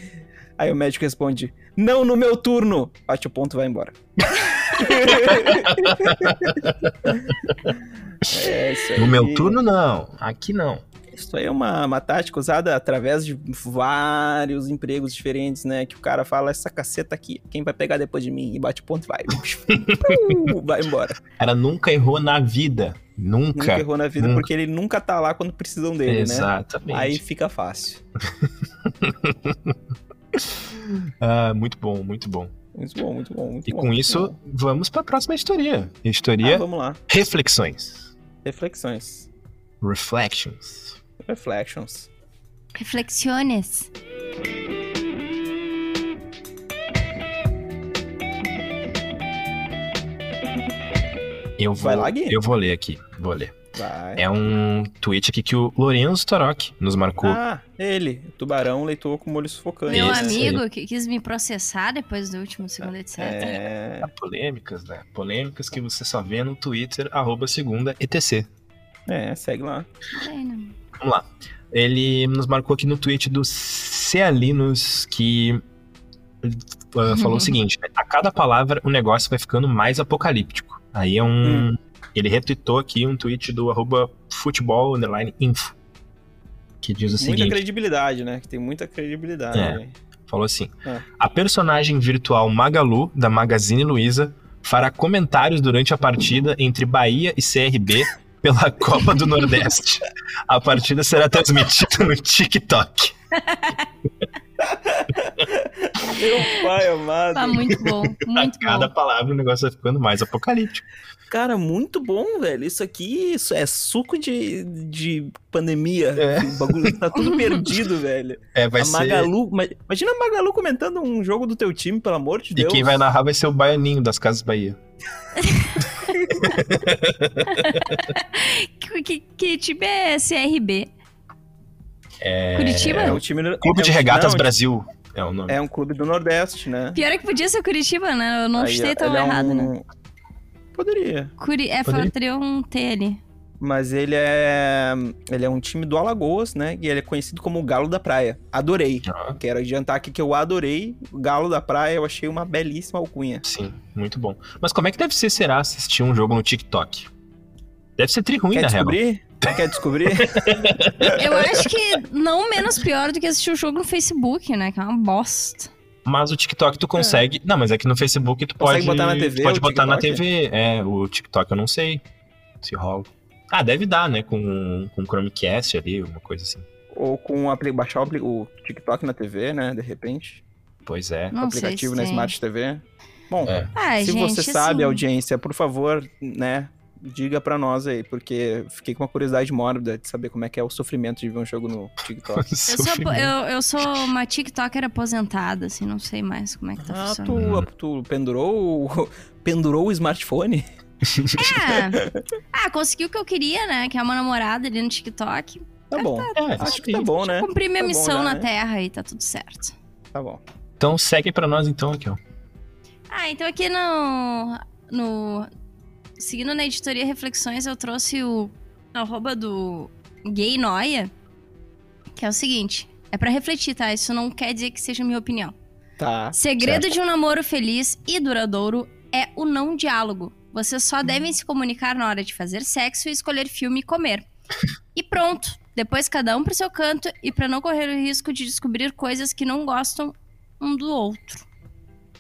Aí o médico responde, não no meu turno. Bate o ponto e vai embora. é. No meu turno, não. Aqui não. Isso aí é uma, uma tática usada através de vários empregos diferentes, né? Que o cara fala, essa caceta aqui, quem vai pegar depois de mim? E bate ponto e vai. vai embora. Ela nunca errou na vida. Nunca. Nunca errou na vida, Nunca. porque ele nunca tá lá quando precisam dele, né? Exatamente. Aí fica fácil. Ah, muito bom, muito bom. Muito bom, muito bom, muito E bom. com isso, bom. vamos pra próxima editoria. Ah, Editoria vamos lá. Reflexões. Reflexões. Reflections. Reflections. Reflexiones. Eu vou, Vai lá, Gui. eu vou ler aqui. Vou ler. Vai. É um tweet aqui que o Lorenzo Torok nos marcou. Ah, ele. Tubarão leitor com molho sufocante. Meu aí. amigo que quis me processar depois do último segundo, etc. É. Polêmicas, né? Polêmicas que você só vê no Twitter, arroba segunda ETC. É, segue lá. Né? Vamos lá. Ele nos marcou aqui no tweet do Cealinos que uh, falou o seguinte: né? a cada palavra o negócio vai ficando mais apocalíptico. Aí é um. Hum. Ele retweetou aqui um tweet do arroba futebol info. Que diz o Muita seguinte: credibilidade, né? Que tem muita credibilidade. É. falou assim: É. a personagem virtual Magalu, da Magazine Luiza, fará comentários durante a partida entre Bahia e CRB pela Copa do Nordeste. A partida será transmitida no TikTok. Meu pai amado. Tá muito bom, A muito cada bom. palavra o negócio vai ficando mais apocalíptico. Cara, muito bom, velho. Isso aqui isso é suco de, de pandemia. É. O bagulho tá tudo perdido, velho. É, vai a ser. Magalu. ma- Imagina a Magalu comentando um jogo do teu time, pelo amor de E Deus. quem vai narrar vai ser o Baianinho das Casas Bahia. Que, que, que time é CRB? É. Curitiba? É um time. Clube é de Regatas não, Brasil é o nome. É um clube do Nordeste, né? Pior é que podia ser Curitiba, né? Eu não Aí, chutei tão é errado, um- né? Poderia. Curi... É, Poderia. faltaria um T ali. Mas ele é. Ele é um time do Alagoas, né? E ele é conhecido como o Galo da Praia. Adorei. Ah, Quero adiantar aqui que eu adorei. O Galo da Praia, eu achei uma belíssima alcunha. sim, muito bom. Mas como é que deve ser, será, assistir um jogo no TikTok? Deve ser tri ruim, Quer na real. descobrir? Quer descobrir? Eu acho que não menos pior do que assistir o jogo no Facebook, né? Que é uma bosta. Mas o TikTok tu consegue. Não, mas aqui no Facebook tu Consegue pode. botar na TV tu pode botar na TikTok? TV. É, o TikTok eu não sei se rola. Ah, deve dar, né? Com, com Chromecast ali, uma coisa assim. Ou com o apli- baixar o, TikTok na TV, né? De repente. Pois é. Não o aplicativo se na tem. Smart TV. Bom, É. Ah, se gente, você sabe, assim, audiência, por favor, né? diga pra nós aí, porque fiquei com uma curiosidade mórbida de saber como é que é o sofrimento de ver um jogo no TikTok. Eu sou, eu, eu sou uma TikToker aposentada, assim, não sei mais como é que tá ah, funcionando. tu, tu pendurou, o- pendurou o smartphone? É. Ah, consegui o que eu queria, né? Que é uma namorada ali no TikTok. Tá bom. É, Acho que tá bom, né? Cumpri minha Tá bom missão já, na né? Terra e tá tudo certo. Tá bom. Então segue pra nós então aqui, ó. Ah, então aqui no. no seguindo na editoria Reflexões, eu trouxe o arroba do Gay Noia, que é o seguinte: é pra refletir, tá? Isso não quer dizer que seja minha opinião. Tá. Segredo de um namoro feliz e duradouro é o não diálogo. Vocês só devem se comunicar na hora de fazer sexo e escolher filme e comer. E pronto. Depois cada um pro seu canto e pra não correr o risco de descobrir coisas que não gostam um do outro.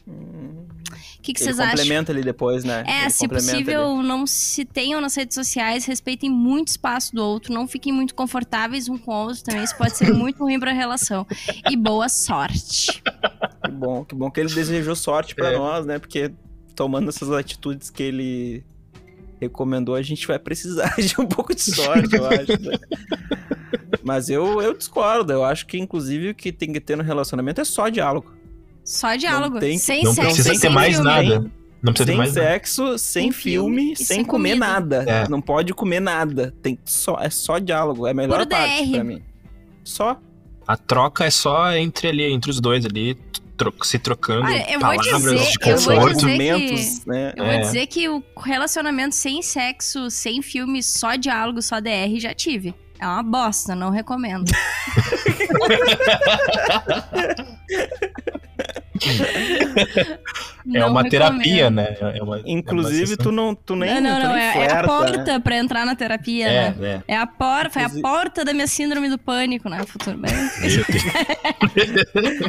O que, que vocês acham? complementa ali depois, né? É, Ele se possível, não se tenham nas redes sociais, respeitem muito o espaço do outro, não fiquem muito confortáveis um com o outro também, isso pode ser muito ruim pra relação. E boa sorte. ali. Que bom, que bom que ele desejou sorte pra É. nós, né? Porque tomando essas atitudes que ele recomendou, a gente vai precisar de um pouco de sorte, eu acho. né? Mas eu, eu discordo. Eu acho que, inclusive, o que tem que ter no relacionamento é só diálogo. Só diálogo. tem sem Não sexo, precisa sem ter mais filme. nada. Não precisa ter sem mais nada. sexo, sem Sem filme, sem, sem comer comida. nada. É. Não pode comer nada. Tem só, é só diálogo. É a melhor Puro parte DR. pra mim. Só. A troca é só entre ali, entre os dois ali, tro- se trocando Olha, eu vou palavras dizer- de eu vou conforto. dizer argumentos, né? Eu vou É. dizer que o relacionamento sem sexo, sem filme, só diálogo, só DR, já tive. É uma bosta, não recomendo. É Não uma recomendo. terapia, né? É uma, Inclusive, é tu não, tu nem. Não, não, não. nem É, é a flerta, né? porta pra entrar na terapia, É, né? é. É a porta, foi a porta da minha síndrome do pânico, né? Futuro. Deus.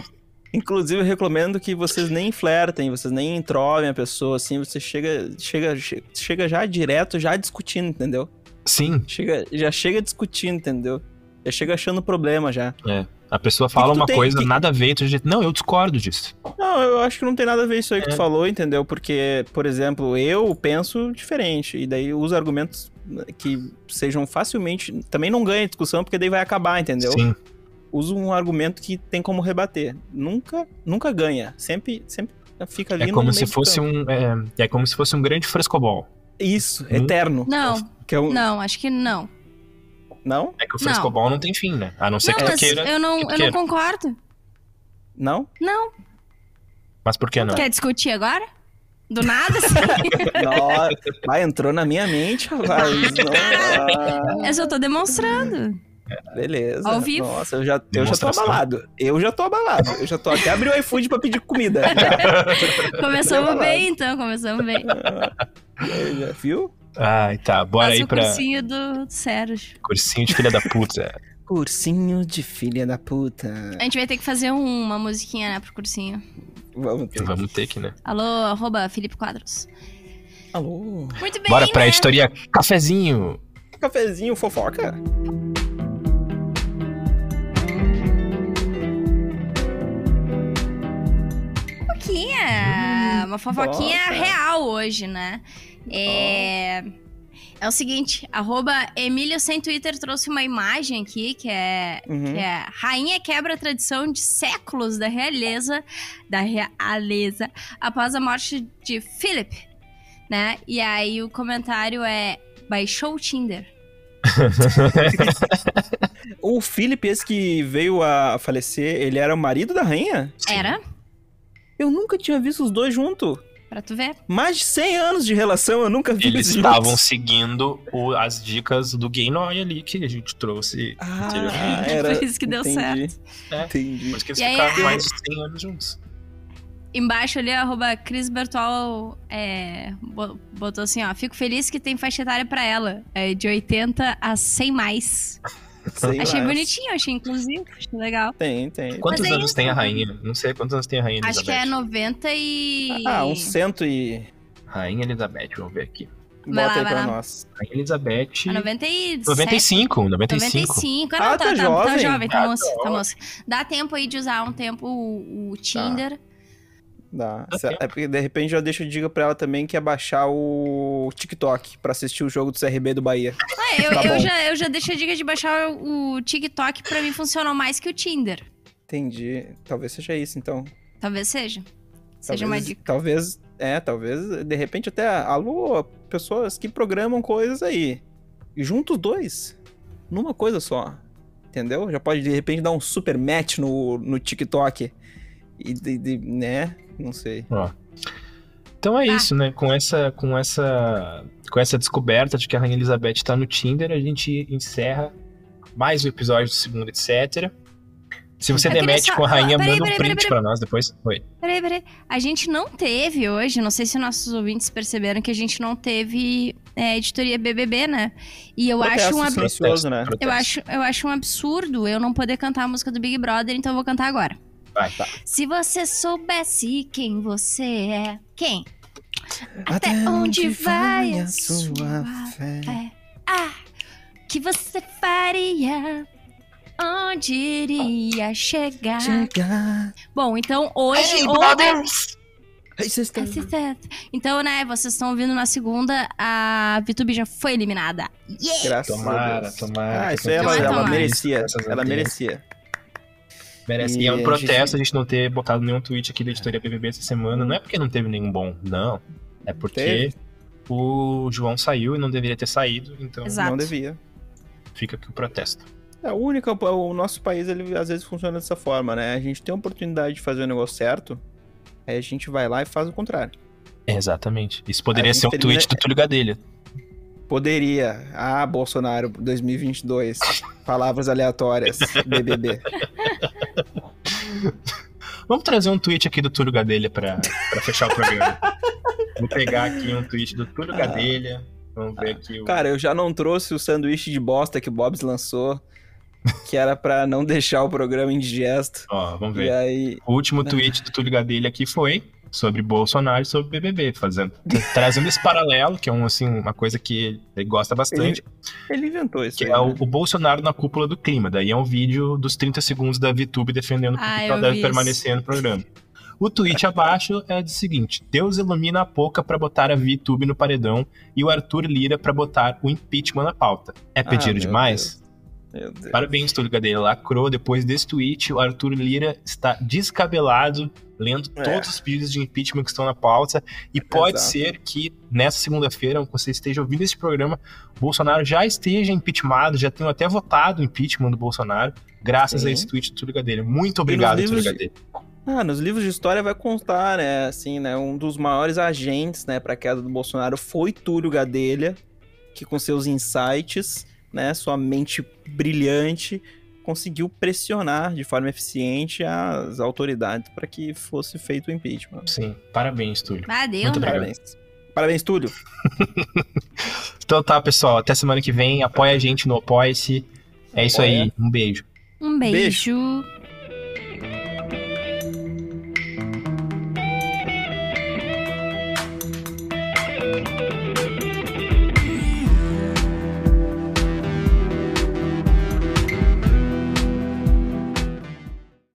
Inclusive, eu recomendo que vocês nem flertem, vocês nem entrovem a pessoa, assim, você chega, chega, che- chega já direto, já discutindo, entendeu? Sim, Chega, já chega discutindo, entendeu? Já chega achando problema já. é. A pessoa fala que uma tem? coisa, Que- nada a ver, tu diz, não, eu discordo disso. Não, eu acho que não tem nada a ver isso aí que É. tu falou, entendeu? Porque, por exemplo, eu penso diferente. E daí uso argumentos que sejam facilmente. Também não ganha discussão, porque daí vai acabar, entendeu? Sim, Uso um argumento que tem como rebater. Nunca, nunca ganha. Sempre, sempre fica ali é no como meio se do fosse um, é, é como se fosse um grande frescobol. Isso, Hum. eterno. Não, Que é um... não, acho que não. Não? É que o Não. frescobol não tem fim, né? A não ser Não, que tu queira. eu não, que tu eu não queira. concordo. Não? Não. Mas por que não? Quer discutir agora? Do nada, assim? Nossa, vai, entrou na minha mente, rapaz. Não, eu só tô demonstrando. Beleza. Ao vivo. Nossa, eu já, eu já tô abalado. Eu já tô abalado. Eu já tô até abri o iFood pra pedir comida. Começamos bem, então, começamos bem. Já viu? Ai, tá. Bora Faça aí o pra cursinho do Sérgio. cursinho de filha da puta. Cursinho de filha da puta. A gente vai ter que fazer um- uma musiquinha, né, pro cursinho. Vamos ter. Vamos ter que, né? Alô, arroba Felipe Quadros. Alô? Muito bem, Bora pra né? editoria Cafezinho. Cafezinho, fofoca? Fofoquinha. Uma fofoquinha bota. real hoje, né? É... É o seguinte, arroba Emílio Sem Twitter trouxe uma imagem aqui que é, Uhum. que é Rainha quebra a tradição de séculos da realeza, da realeza, após a morte de Philip, né? E aí o comentário é, baixou o Tinder. O Philip, esse que veio a falecer, ele era o marido da rainha? Era? Eu nunca tinha visto os dois juntos. Pra tu ver. Mais de 100 anos de relação, eu nunca vi Eles juntos. estavam seguindo o- as dicas do Gay Noy ali que a gente trouxe. Ah, anteriormente. era... Por isso que deu Entendi. certo. É. Entendi. Que eles E aí, ficaram a- mais de 100 anos juntos. Embaixo ali, arroba Cris Bertol é, bo- botou assim, ó. Fico feliz que tem faixa etária pra ela. É de 80 a 100 mais. Sei achei lá. bonitinho, achei inclusive, achei legal. Tem, tem. Quantos Mas anos tem a rainha? Não sei quantos anos tem a rainha Acho que é Elizabeth. 90 e... Ah, uns cento e... Rainha Elizabeth, vamos ver aqui. Bota lá, aí pra lá. nós. Rainha Elizabeth. Ah, 97. 95, 95. 95. Ah, não, Ah, tá, tá tá, tá jovem. jovem, tá Ah, moça, tá tá moça. Dá tempo aí de usar um tempo o, o Tinder. Dá. É porque de repente já deixa dica pra ela também que é baixar o TikTok pra assistir o jogo do CRB do Bahia. Ah, eu, Tá eu já, eu já deixei a dica de baixar o, TikTok, pra mim funcionou mais que o Tinder. Entendi. Talvez seja isso, então. Talvez seja. Seja talvez, uma dica. Talvez, é, talvez, de repente até, alô, pessoas que programam coisas aí. E junta os dois numa coisa só. Entendeu? Já pode, de repente, dar um super match no, no TikTok. E, de, de- né? Não sei. Ó. Então é Ah. isso, né? Com essa, com essa, com essa descoberta de que a Rainha Elizabeth tá no Tinder, a gente encerra mais um episódio do segundo, etc. Se você queria demete só- com a rainha, peraí, manda um peraí, print peraí, pra nós depois. Oi. Peraí, peraí. A gente não teve hoje, não sei se nossos ouvintes perceberam que a gente não teve é, editoria BBB, né? E eu Protesto acho um ab- silencioso, né? eu acho, eu acho um absurdo eu não poder cantar a música do Big Brother, então eu vou cantar agora. Vai. Se você soubesse quem você é, quem? Até onde vai a sua sua fé? É. Ah, que você faria? Onde iria chegar? Chegar. Bom, então hoje. Hey, brothers! Hey. Então, né, vocês estão ouvindo na segunda, a VTube já foi eliminada. Yeah! Graças a Tomara, Deus. tomara. Ah, isso aí ela, ela merecia. A Ela merecia. Merece. E E é um a protesto a gente não ter botado nenhum tweet aqui da editoria BBB essa semana. Não é porque não teve nenhum bom, não. É porque Teve. o João saiu e não deveria ter saído, então Exato. Não devia. fica aqui o protesto. É, o único, o nosso país, ele às vezes funciona dessa forma, né? A gente tem a oportunidade de fazer o negócio certo, aí a gente vai lá e faz o contrário. Exatamente. Isso poderia gente ser um termina- tweet do Túlio Gadelha. Poderia. Ah, Bolsonaro 2022. Palavras aleatórias. BBB. Vamos trazer um tweet aqui do Túlio Gadelha pra, pra fechar o programa. Vou pegar aqui um tweet do Túlio Gadelha. Vamos ver aqui o. Cara, eu já não trouxe o sanduíche de bosta que o Bobs lançou, que era pra não deixar o programa indigesto. Ó, vamos ver. aí. O último tweet do Túlio Gadelha aqui foi sobre Bolsonaro e sobre BBB, fazendo, trazendo esse paralelo, que é um, assim, uma coisa que ele gosta bastante, Ele inventou isso. que aí, é o, né? o Bolsonaro na cúpula do clima. Daí é um vídeo dos 30 segundos da VTube defendendo Ah, que ela deve permanecer no programa. O tweet abaixo é o seguinte: Deus ilumina a Poca pra botar a VTube no paredão e o Arthur Lira pra botar o impeachment na pauta. É pedir Ah, demais? Meu Deus. Parabéns, Túlio Gadelha. Lacrou. Depois desse tweet, o Arthur Lira está descabelado, lendo É. todos os pedidos de impeachment que estão na pauta. E pode Exato. ser que nessa segunda-feira, quando você esteja ouvindo esse programa, o Bolsonaro já esteja impeachmentado, já tenham até votado o impeachment do Bolsonaro, graças Sim. a esse tweet do Túlio Gadelha. Muito obrigado, Túlio livros de- Gadelha. Ah, nos livros de história vai constar, né? Assim, né? Um dos maiores agentes, né, pra queda do Bolsonaro foi Túlio Gadelha, que com seus insights, né, sua mente brilhante, conseguiu pressionar de forma eficiente as autoridades para que fosse feito o impeachment. Sim, parabéns, Túlio. Deu, Muito obrigado. Parabéns. Parabéns, Túlio. Então tá, pessoal. Até semana que vem. Apoia a gente no Apoia-se. É isso aí. Um beijo. Um beijo.